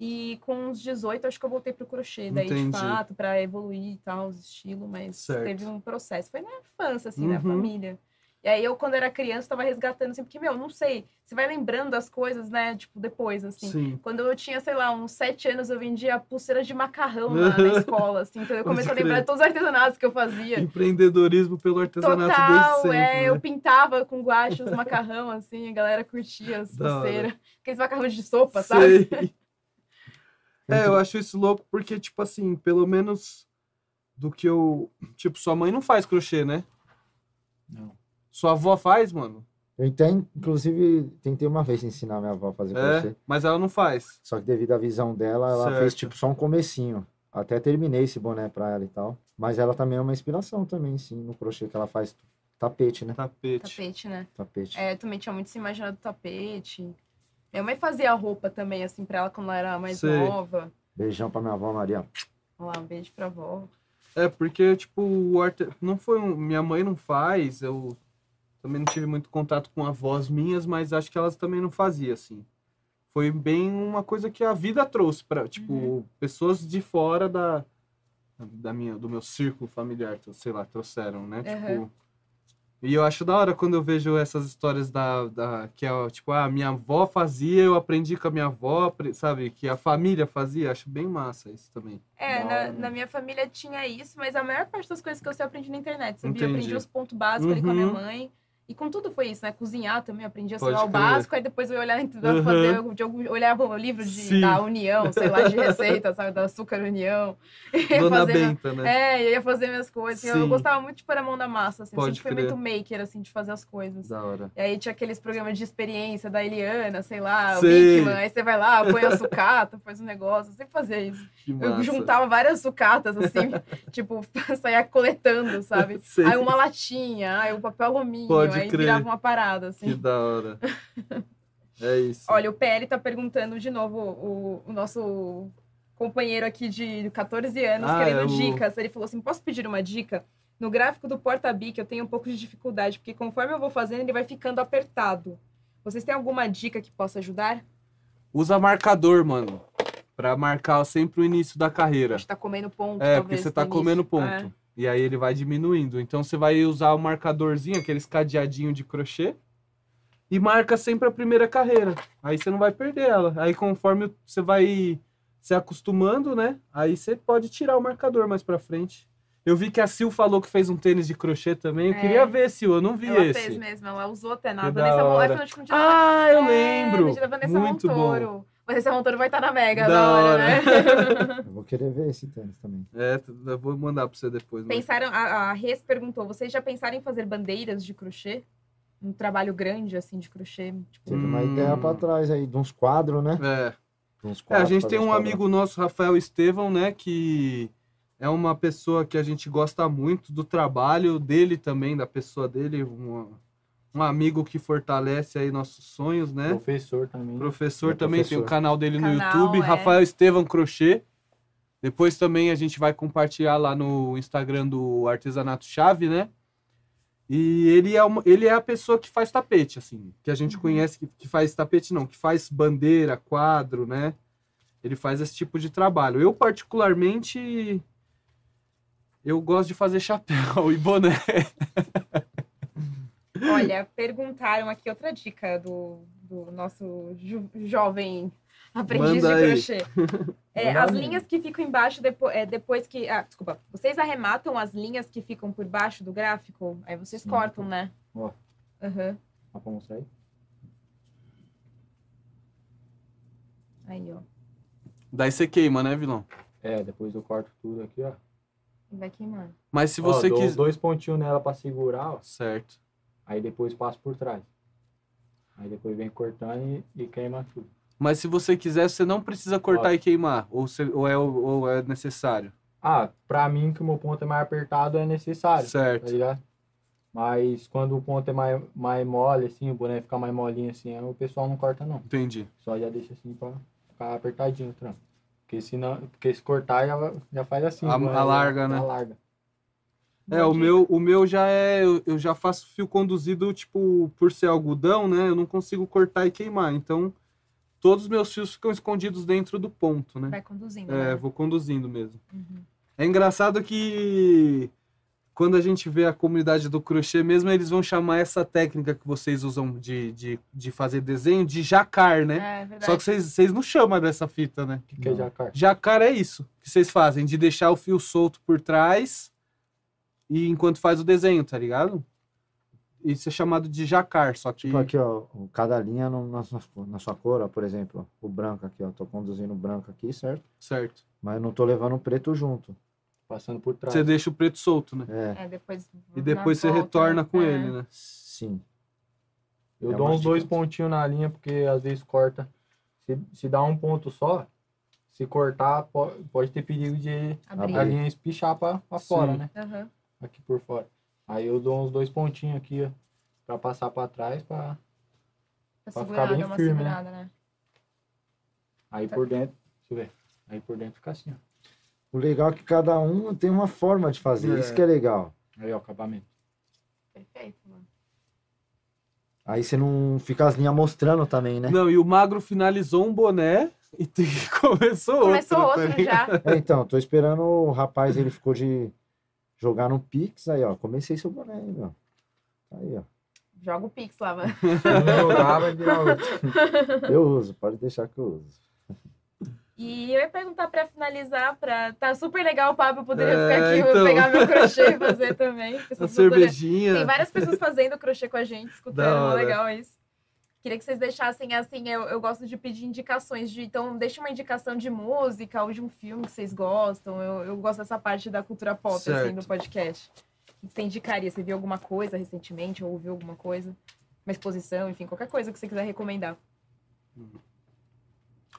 E com uns 18, acho que eu voltei pro crochê. Daí, Entendi. de fato, pra evoluir e tal, os estilos. Mas Certo. teve um processo. Foi na infância, assim, na Uhum. família. E aí eu, quando era criança, tava resgatando, assim, porque, meu, não sei, você vai lembrando das coisas, né, tipo, depois, assim. Sim. Quando eu tinha, sei lá, uns sete anos, eu vendia pulseiras de macarrão na, na escola, assim. Então eu comecei a lembrar de todos os artesanatos que eu fazia. Empreendedorismo pelo artesanato Total, sempre, é, né? eu pintava com guache os macarrão, assim, a galera curtia as pulseiras. Aqueles macarrões de sopa, sabe? Sei. É, eu acho isso louco porque, tipo assim, pelo menos do que eu. Tipo, sua mãe não faz crochê, né? Não. Sua avó faz, mano. eu entendo, inclusive, tentei uma vez ensinar minha avó a fazer É, crochê. mas ela não faz. Só que devido à visão dela, ela Certo. fez tipo só um comecinho. Até terminei esse boné pra ela e tal. Mas ela também é uma inspiração também, sim, no crochê que ela faz tapete, né? Tapete. Tapete, né? Tapete. É, eu também tinha muito se imaginado tapete. Minha mãe fazia roupa também, assim, pra ela quando ela era mais Sei. nova. Beijão pra minha avó Maria. Vamos lá, um beijo pra avó. É, porque, tipo, o arte... não foi um... Minha mãe não faz, eu também não tive muito contato com avós minhas, mas acho que elas também não faziam, assim. foi bem uma coisa que a vida trouxe para tipo, Uhum. pessoas de fora da, da minha, do meu círculo familiar, sei lá, trouxeram, né? Aham. Tipo, e eu acho da hora quando eu vejo essas histórias da, da que é tipo, ah, minha avó fazia, eu aprendi com a minha avó, sabe? Que a família fazia, acho bem massa isso também. É, na, hora, né? na minha família tinha isso, mas a maior parte das coisas que eu sei eu aprendi na internet. Sabia? Eu Entendi. aprendi os pontos básicos ali com a minha Uhum. mãe. E com tudo foi isso, né? Cozinhar também, aprendi a lá, o básico, aí depois eu ia olhar, Uhum. fazer, eu, olhava o livro de, Sim. da União, sei lá, de receita, sabe? Da Açúcar União. Dona fazer minha- Benta, né? É, eu ia fazer minhas coisas. Eu Sim. gostava muito de pôr a mão na massa, assim. Eu Pode sempre fui crer. muito maker, assim, de fazer as coisas. Da hora. E aí tinha aqueles programas de experiência da Eliana, sei lá, o Sei. Bigman. Aí você vai lá, põe a sucata, faz um negócio. Eu sempre fazia isso. Eu juntava várias sucatas, assim, tipo, saía coletando, sabe? Sei. Aí uma latinha, aí o papel alumínio, Pode aí crer. virava uma parada, Que assim. da hora. É isso. Olha, o PL tá perguntando de novo, o, o nosso companheiro aqui de 14 anos, Ah, querendo é o- dicas. Ele falou assim: posso pedir uma dica? No gráfico do porta-bic eu tenho um pouco de dificuldade, porque conforme eu vou fazendo, ele vai ficando apertado. Vocês têm alguma dica que possa ajudar? Usa marcador, mano. Pra marcar sempre o início da A carreira. gente tá comendo ponto, É, porque você tá início. comendo ponto. É. E aí ele vai diminuindo. Então você vai usar o marcadorzinho, aqueles cadeadinho de crochê, e marca sempre a primeira carreira. Aí você não vai perder ela. Aí conforme você vai se acostumando, né? Aí você pode tirar o marcador mais pra frente. Eu vi que a Sil falou que fez um tênis de crochê também. Eu É. queria ver, Sil. Eu não vi Ela esse. fez mesmo, ela usou até na Que Vanessa da Mon- hora. Ela falou, tipo, Ah, eu É, lembro. Vanessa Muito bom. Montoro. Vanessa Montoro vai estar na Mega Da da hora, hora. né? Eu vou querer ver esse tênis também. É, eu vou mandar pra você depois. né? Pensaram, a, a Res perguntou, vocês já pensaram em fazer bandeiras de crochê? Um trabalho grande, assim, de crochê? Tipo, Teve uma Hum. ideia pra trás aí, de uns quadros, né? É. É, a gente tem um quadros. amigo nosso, Rafael Estevão, né, que é uma pessoa que a gente gosta muito do trabalho dele também, da pessoa dele, um, um amigo que fortalece aí nossos sonhos, né? Professor também. Professor É também, tem o professor. canal dele no Canal, YouTube, é. Rafael Estevão Crochê. Depois também a gente vai compartilhar lá no Instagram do Artesanato Chave, né? E ele é, uma- ele é a pessoa que faz tapete, assim, que a gente Uhum. conhece, que, que faz tapete não, que faz bandeira, quadro, né? Ele faz esse tipo de trabalho. Eu, particularmente, eu gosto de fazer chapéu e boné. Olha, perguntaram aqui outra dica do, do nosso jo- jovem aprendiz Manda de crochê. É, as aí. linhas que ficam embaixo, depo é, depois que... Ah, desculpa. Vocês arrematam as linhas que ficam por baixo do gráfico? Aí vocês Sim. cortam, né? Ó. Aham. Dá pra mostrar aí? Aí, ó. Daí você queima, né, vilão? É, depois eu corto tudo aqui, ó. E vai queimando. Mas se você quiser... dois pontinhos nela pra segurar, ó. Certo. Aí depois passo por trás. Aí depois vem cortando e, e queima tudo. Mas se você quiser, você não precisa cortar Ó. e queimar. Ou, você- ou é, ou é necessário. Ah, pra mim que o meu ponto é mais apertado é necessário, tá Certo. ligado? Mas quando o ponto é mais, mais mole, assim, o boné fica mais molinho assim, o pessoal não corta não. Entendi. Só já deixa assim pra ficar apertadinho o trampo. Porque senão, porque se cortar já, já faz assim. A- boné alarga, né? Alarga. É, o meu, o meu já é. Eu, já faço fio conduzido, tipo, por ser algodão, né? Eu não consigo cortar e queimar. Então, todos os meus fios ficam escondidos dentro do ponto, né? Vai conduzindo, É, né? vou conduzindo mesmo. Uhum. É engraçado que quando a gente vê a comunidade do crochê mesmo, eles vão chamar essa técnica que vocês usam de, de, de fazer desenho de jacar, né? É, verdade. Só que vocês, vocês não chamam dessa fita, né? O que, que é jacar? Jacar é isso que vocês fazem, de deixar o fio solto por trás e enquanto faz o desenho, tá ligado? Isso é chamado de jacar, só que. Tipo aqui, ó, o- cada linha no- na, sua- na sua cor, ó, por exemplo, ó, o branco aqui, ó, tô conduzindo o branco aqui, certo? Certo. Mas não tô levando o preto junto. Passando por trás. Você deixa o preto solto, né? É, É, depois... E depois você volta, retorna com é. ele, né? sim. Eu É dou uns dois pontinhos na linha, porque às vezes corta. Se, se dá um ponto só, se cortar, po- pode ter perigo de Abrir. a linha espichar pra, pra fora, né? Aham. Aqui por fora. Aí eu dou uns dois pontinhos aqui, ó. Pra passar pra trás, pra... Pra Pra segurar, ficar bem firme, né? segurada, né? Aí por dentro. Deixa eu ver. Aí por dentro fica assim, ó. O legal é que cada um tem uma forma de fazer, É. isso que é legal. Aí, ó, acabamento. Perfeito, mano. Aí você não fica as linhas mostrando também, né? Não, e o Magro finalizou um boné e começou outro. Começou tá outro ligado? já. É, então, tô esperando o rapaz, ele ficou de jogar no Pix, aí, ó. Comecei seu boné aí, meu. Tá Aí, ó. Joga o Pix lá, mano. Outro. Eu uso, pode deixar que eu uso. E eu ia perguntar pra finalizar, pra... Tá super legal o papo, eu poderia É, ficar aqui, então. pegar meu crochê e fazer também. A Pessoas poderiam- cervejinha. Tem várias pessoas fazendo crochê com a gente, escutando, legal isso. Queria que vocês deixassem assim, eu, eu gosto de pedir indicações de. Então, deixa uma indicação de música ou de um filme que vocês gostam. Eu, eu gosto dessa parte da cultura pop, assim, Certo. do podcast. O que você indicaria? Você viu alguma coisa recentemente, ou ouviu alguma coisa? Uma exposição, enfim, qualquer coisa que você quiser recomendar.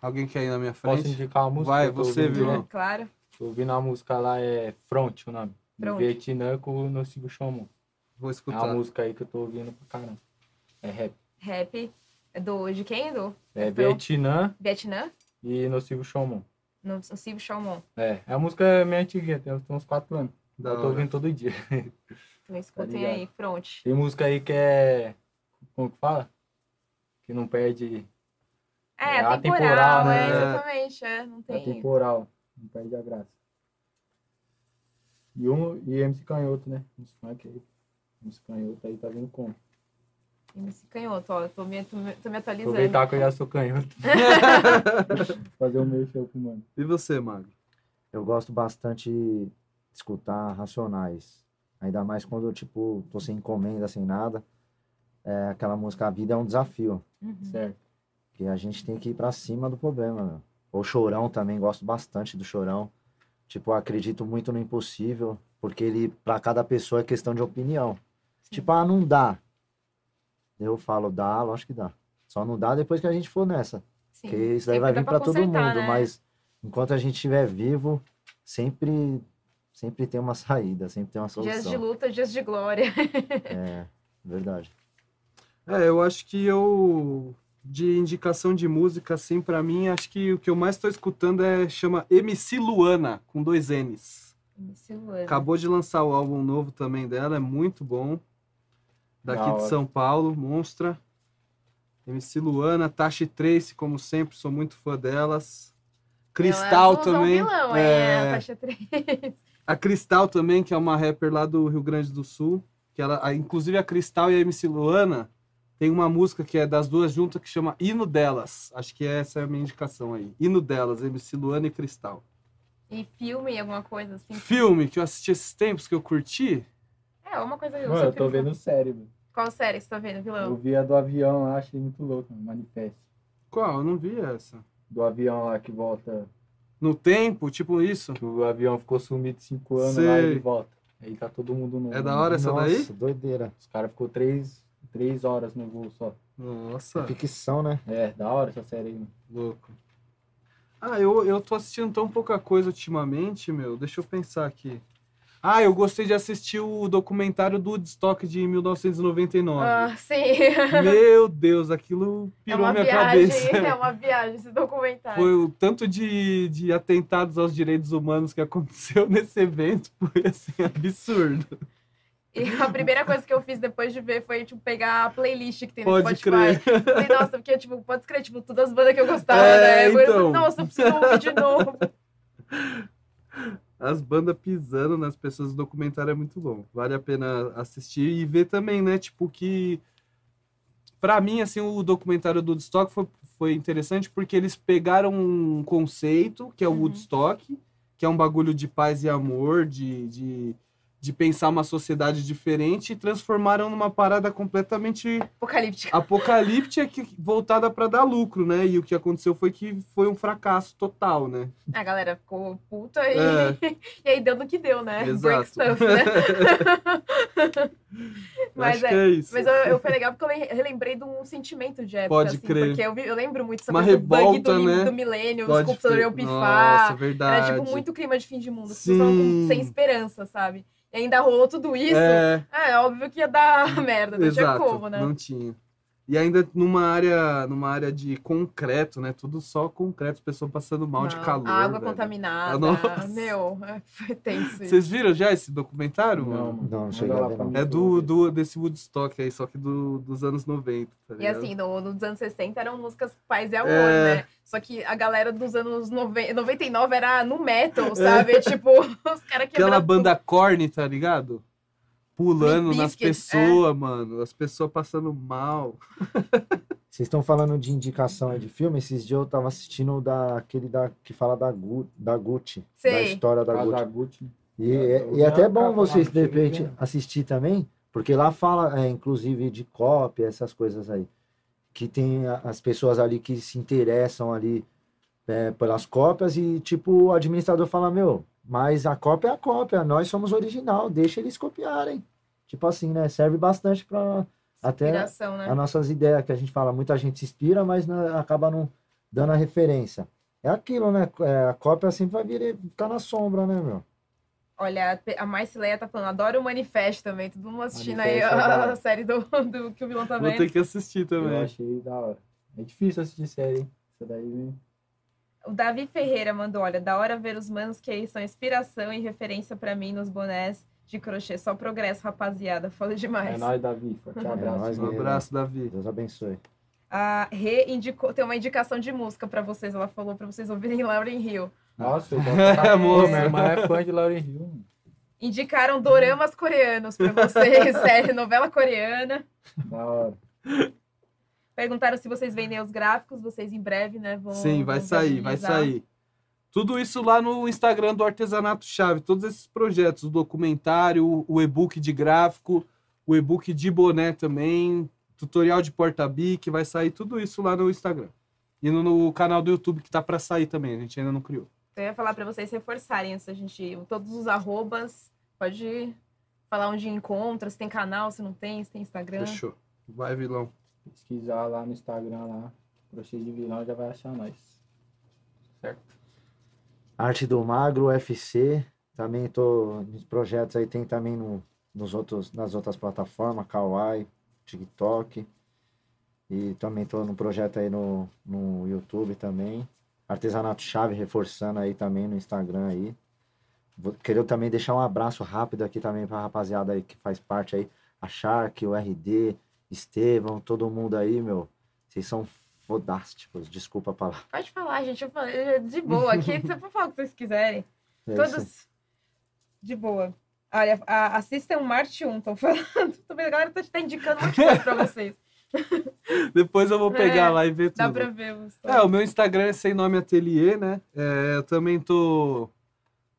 Alguém quer ir na minha Posso frente? indicar uma música? Vai, você, Vilão. direto? Claro. Tô ouvindo a música lá, é Front o nome. Front. Vietnã com o Nocivo. Vou É escutar. uma música aí que eu tô ouvindo pra caramba. É rap. Rap. É do, de quem? Do É Front. Vietnã Vietnã? e Nocivo Chamon. No, no Silvio Chalmon. É, a música é meio antiguinha, tem, uns 4 anos. Da eu tô hora. ouvindo todo dia. Então escutem ligado. aí, front. Tem música aí que é. Como que fala? Que não perde. É, É atemporal, atemporal, é, né? exatamente. É, não É tem. temporal. Não perde a graça. E, um, e MC Canhoto, né? Funk aí. MC Canhoto aí tá vindo como? MC Canhoto, ó, eu tô me, tô me, tô me atualizando. Aproveitar que eu já sou canhoto. Fazer o meu show pro mano. E você, Magro? Eu gosto bastante de escutar Racionais. Ainda mais quando, tipo, tô sem encomenda, sem nada. É aquela música A Vida é um Desafio. Uhum. Certo. Que a gente tem que ir pra cima do problema, meu. Ou Chorão também, gosto bastante do Chorão. Tipo, acredito muito no impossível, porque ele, pra cada pessoa, é questão de opinião. Sim. Tipo, ah, não dá. Eu falo, dá, lógico que dá. Só não dá depois que a gente for nessa. Sim. Porque isso daí Sempre vai vir pra todo mundo, né? mas enquanto a gente estiver vivo, sempre sempre tem uma saída, sempre tem uma Dias de solução. luta, dias de glória. É, verdade. É, eu acho que eu de indicação de música assim pra mim, acho que o que eu mais tô escutando é chama MC Luana com dois N's. MC Luana. Acabou de lançar o álbum novo também dela, é muito bom. Daqui Da de. São Paulo, Monstra. MC Luana, Tashi Trace, como sempre, sou muito fã delas. Cristal Elas usam também. vilão, é, é, a Taxa 3. a Cristal também, que é uma rapper lá do Rio Grande do Sul. Que ela, a- inclusive a Cristal e a MC Luana tem uma música que é das duas juntas que chama Hino Delas. Acho que essa é a minha indicação aí. Hino Delas, MC Luana e Cristal. E filme, alguma coisa assim. Filme que eu assisti esses tempos que eu curti. É, uma coisa que eu Mano, eu tô vendo série, mano. Qual série que você tá vendo, Eu vilão? vi a do avião lá, achei muito louco, mano. Manifesto. Qual? Eu não vi essa. Do avião lá que volta. No tempo, tipo isso. Que o avião ficou sumido cinco anos Sei. lá e ele volta. Aí tá todo mundo no. É da hora essa daí? Nossa, doideira. Os caras ficou três, três horas no voo só. Nossa, Ficção, né? É, da hora essa série aí, mano. louco. Ah, eu, eu tô assistindo tão pouca coisa ultimamente, meu. Deixa eu pensar aqui. Ah, eu gostei de assistir o documentário do Woodstock de 1999. Ah, sim. Meu Deus, aquilo É pirou uma minha viagem, cabeça. é uma viagem esse documentário. Foi o tanto de, de atentados aos direitos humanos que aconteceu nesse evento. Foi assim, absurdo. E a primeira coisa que eu fiz depois de ver foi, tipo, pegar a playlist que tem no Pode Spotify. crer. Falei, nossa, porque, tipo, pode escrever, tipo, todas as bandas que eu gostava, É, né? Eu então. falei, nossa, eu preciso ouvir de novo. As bandas pisando nas pessoas do documentário é muito bom. Vale a pena assistir e ver também, né? Tipo, que. Pra mim, assim, o documentário do Woodstock foi, foi interessante porque eles pegaram um conceito, que é o Uhum. Woodstock, que é um bagulho de paz e amor, de, de, de pensar uma sociedade diferente, e transformaram numa parada completamente Apocalíptica. apocalíptica que, voltada para dar lucro, né? E o que aconteceu foi que foi um fracasso total, né? A galera ficou puta e, É. e aí deu no que deu, né? Exato. Break stuff, né? Mas é, é isso. Mas eu, eu foi legal porque eu le- relembrei de um sentimento de época, Pode assim, crer. porque eu, vi- eu lembro muito essa Uma coisa do bug revolta, do, né? do milênio, os computadores iam pifar. Nossa, verdade. Era tipo muito clima de fim de mundo. As pessoas sem esperança, sabe? E ainda rolou tudo isso. É, É, óbvio que ia dar merda, não exato. tinha como, né? Não tinha. E ainda numa área, numa área de concreto, né? Tudo só concreto, pessoa passando mal de Não, calor. Água velho. contaminada. Nossa. Meu, é, foi tenso isso. Vocês viram já esse documentário? Não, mano? Não, não Manda cheguei lá É que do, do, desse Woodstock aí, só que do, dos anos 90. Tá E assim, no, nos anos 60 eram músicas paz e amor, É. né? Só que a galera dos anos nove- 99 era no metal, sabe? Tipo, os caras É. Aquela banda corny, tá ligado? Pulando nas é. pessoas, mano. As pessoas passando mal. Vocês estão falando de indicação de filme? Esses dias eu tava assistindo o da, aquele da, que fala da, Gu, da Gucci. Da Sei. história da Gucci. Casagutti. E, Eu- é- e é até bom vocês, de repente, assistir também, porque lá fala, é, inclusive, de cópia, essas coisas aí. Que tem as pessoas ali que se interessam ali é, pelas cópias e, tipo, o administrador fala, meu, mas a cópia é a cópia, nós somos original, deixa eles copiarem. Tipo assim, né? Serve bastante para até né? as nossas ideias, que a gente fala, muita gente se inspira, mas né, acaba não dando a referência. É aquilo, né? É, a cópia sempre vai vir, ficar na sombra, né, meu? Olha, a Marcileia tá falando, adoro o Manifesto também. Todo mundo assistindo aí Manifesto é da a, série do, do que o vilão tá Vou vendo. ter que assistir Eu também. achei da hora. É difícil assistir série, hein? Isso daí né? O Davi Ferreira mandou, olha, da hora ver os manos que são inspiração e referência pra mim nos bonés de crochê. Só progresso, rapaziada. Foda é demais. nóis, Davi. Forte abraço. nóis, Um abraço, Davi. Deus abençoe. A Rê indicou, tem uma indicação de música pra vocês. Ela falou pra vocês ouvirem Lauren Hill. Nossa, eu É, moça. Minha irmã é fã de Lauren Hill. Indicaram doramas coreanos pra vocês, série, novela coreana. Da hora. Perguntaram se vocês vendem os gráficos, vocês em breve, né? Vão, Sim, vai vão sair, vai sair. Tudo isso lá no Instagram do Artesanato Chave. Todos esses projetos, o documentário, o e-book de gráfico, o e-book de boné também, tutorial de porta-bic, vai sair tudo isso lá no Instagram. E no, no canal do YouTube que tá para sair também, a gente ainda não criou. Então, eu ia falar pra vocês reforçarem antes da gente ir. Todos os arrobas, pode falar onde encontra, se tem canal, se não tem, se tem Instagram. Fechou. Vai, vilão. Pesquisar lá no Instagram lá. Crochê de vilão já vai achar nós. Certo? Arte do Magro, UFC. Também tô nos projetos aí, tem também no, nos outros, nas outras plataformas, Kawaii, TikTok. E também tô no projeto aí no, no YouTube também. Artesanato Chave reforçando aí também no Instagram aí. Vou, queria também deixar um abraço rápido aqui também pra rapaziada aí que faz parte aí. A Shark, o RD, Estevão, todo mundo aí, meu. Vocês são fodásticos, desculpa a palavra. Pode falar, gente. Eu falei de boa aqui. Você pode falar o que vocês quiserem. É. Todos de boa. Olha, a, assistam Marte 1, estão falando. A galera tá, tá indicando um monte de coisa pra vocês. Depois eu vou pegar É, lá e ver tudo. Dá pra ver É, o meu Instagram é sem nome ateliê, né? É, eu também tô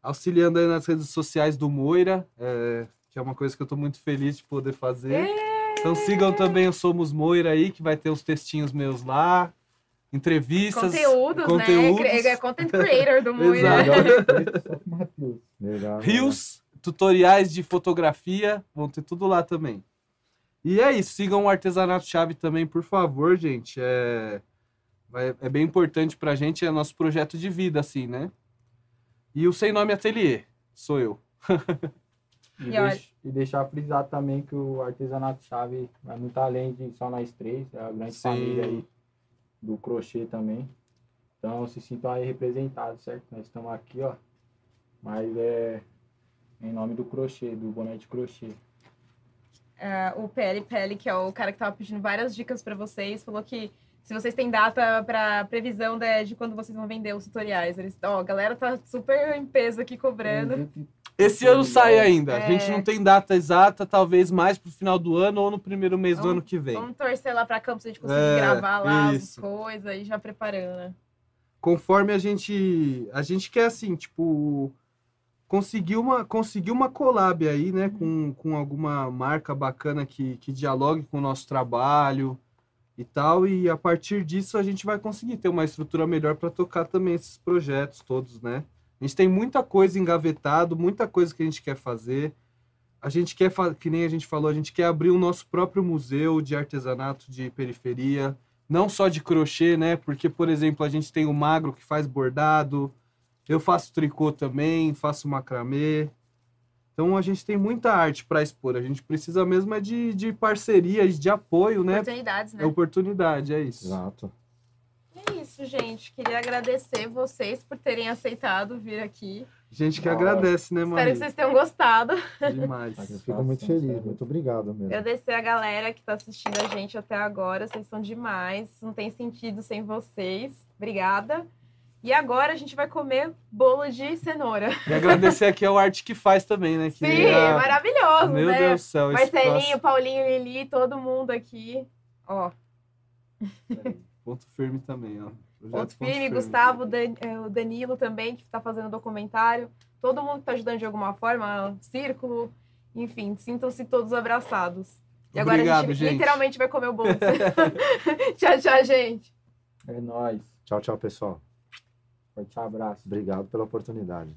auxiliando aí nas redes sociais do Moira, é, que é uma coisa que eu tô muito feliz de poder fazer. Então sigam também o Somos Moira aí, que vai ter os textinhos meus lá, entrevistas. Conteúdos, conteúdos. né? É content creator do Moira. Exato. Legal, Rios, tutoriais de fotografia, vão ter tudo lá também. E é isso, sigam o Artesanato Chave também, por favor, gente. É, é bem importante pra gente, é nosso projeto de vida, assim, né? E o Sem Nome Ateliê, sou eu. E, olha- e deixar frisado também que o artesanato chave vai muito além de só nós três, é a grande Sim. família aí do crochê também. Então se sintam aí representados, certo? Nós estamos aqui, ó. Mas é em nome do crochê, do boné de crochê. Ah, o Pele Pele, que é o cara que tava pedindo várias dicas pra vocês, falou que se vocês têm data pra previsão de, de quando vocês vão vender os tutoriais. Eles, ó, a galera tá super em peso aqui cobrando. Esse ano sai ainda. A É. gente não tem data exata, talvez mais pro final do ano ou no primeiro mês do Vamos- ano que vem. Vamos torcer lá pra Campos, a gente conseguir É, gravar lá as isso. coisas e já preparando, né? conforme a gente a gente quer assim tipo conseguir uma conseguir uma collab aí né com, com alguma marca bacana que, que dialogue com o nosso trabalho e tal e a partir disso a gente vai conseguir ter uma estrutura melhor para tocar também esses projetos todos né a gente tem muita coisa engavetado muita coisa que a gente quer fazer a gente quer que nem a gente falou a gente quer abrir o nosso próprio museu de artesanato de periferia não só de crochê, né? Porque, por exemplo, a gente tem o magro que faz bordado, eu faço tricô também, faço macramê. Então a gente tem muita arte para expor. A gente precisa mesmo é de, de parcerias, de apoio, né? Oportunidades, né? É oportunidade, é isso. Exato. É isso, gente. Queria agradecer vocês por terem aceitado vir aqui. Gente que hora. agradece, né, Espero mano? que vocês tenham gostado. Demais. Eu fico muito feliz, muito obrigado mesmo. Agradecer a galera que está assistindo a gente até agora. Vocês são demais. Não tem sentido sem vocês. Obrigada. E agora a gente vai comer bolo de cenoura. E agradecer aqui ao Arte que faz também, né? Que Sim, é- maravilhoso, Meu né? Deus do céu. Marcelinho, Paulinho, Lili, todo mundo aqui. Ó, Ponto firme também, ó. Projeto ponto firme, Gustavo, Dan- eh, o Danilo também, que está fazendo documentário. Todo mundo que está ajudando de alguma forma, círculo, enfim, sintam-se todos abraçados. E agora a Obrigado, gente, gente. literalmente vai comer o bolo. tchau, tchau, gente. É nóis. Tchau, tchau, pessoal. Forte abraço. Obrigado pela oportunidade.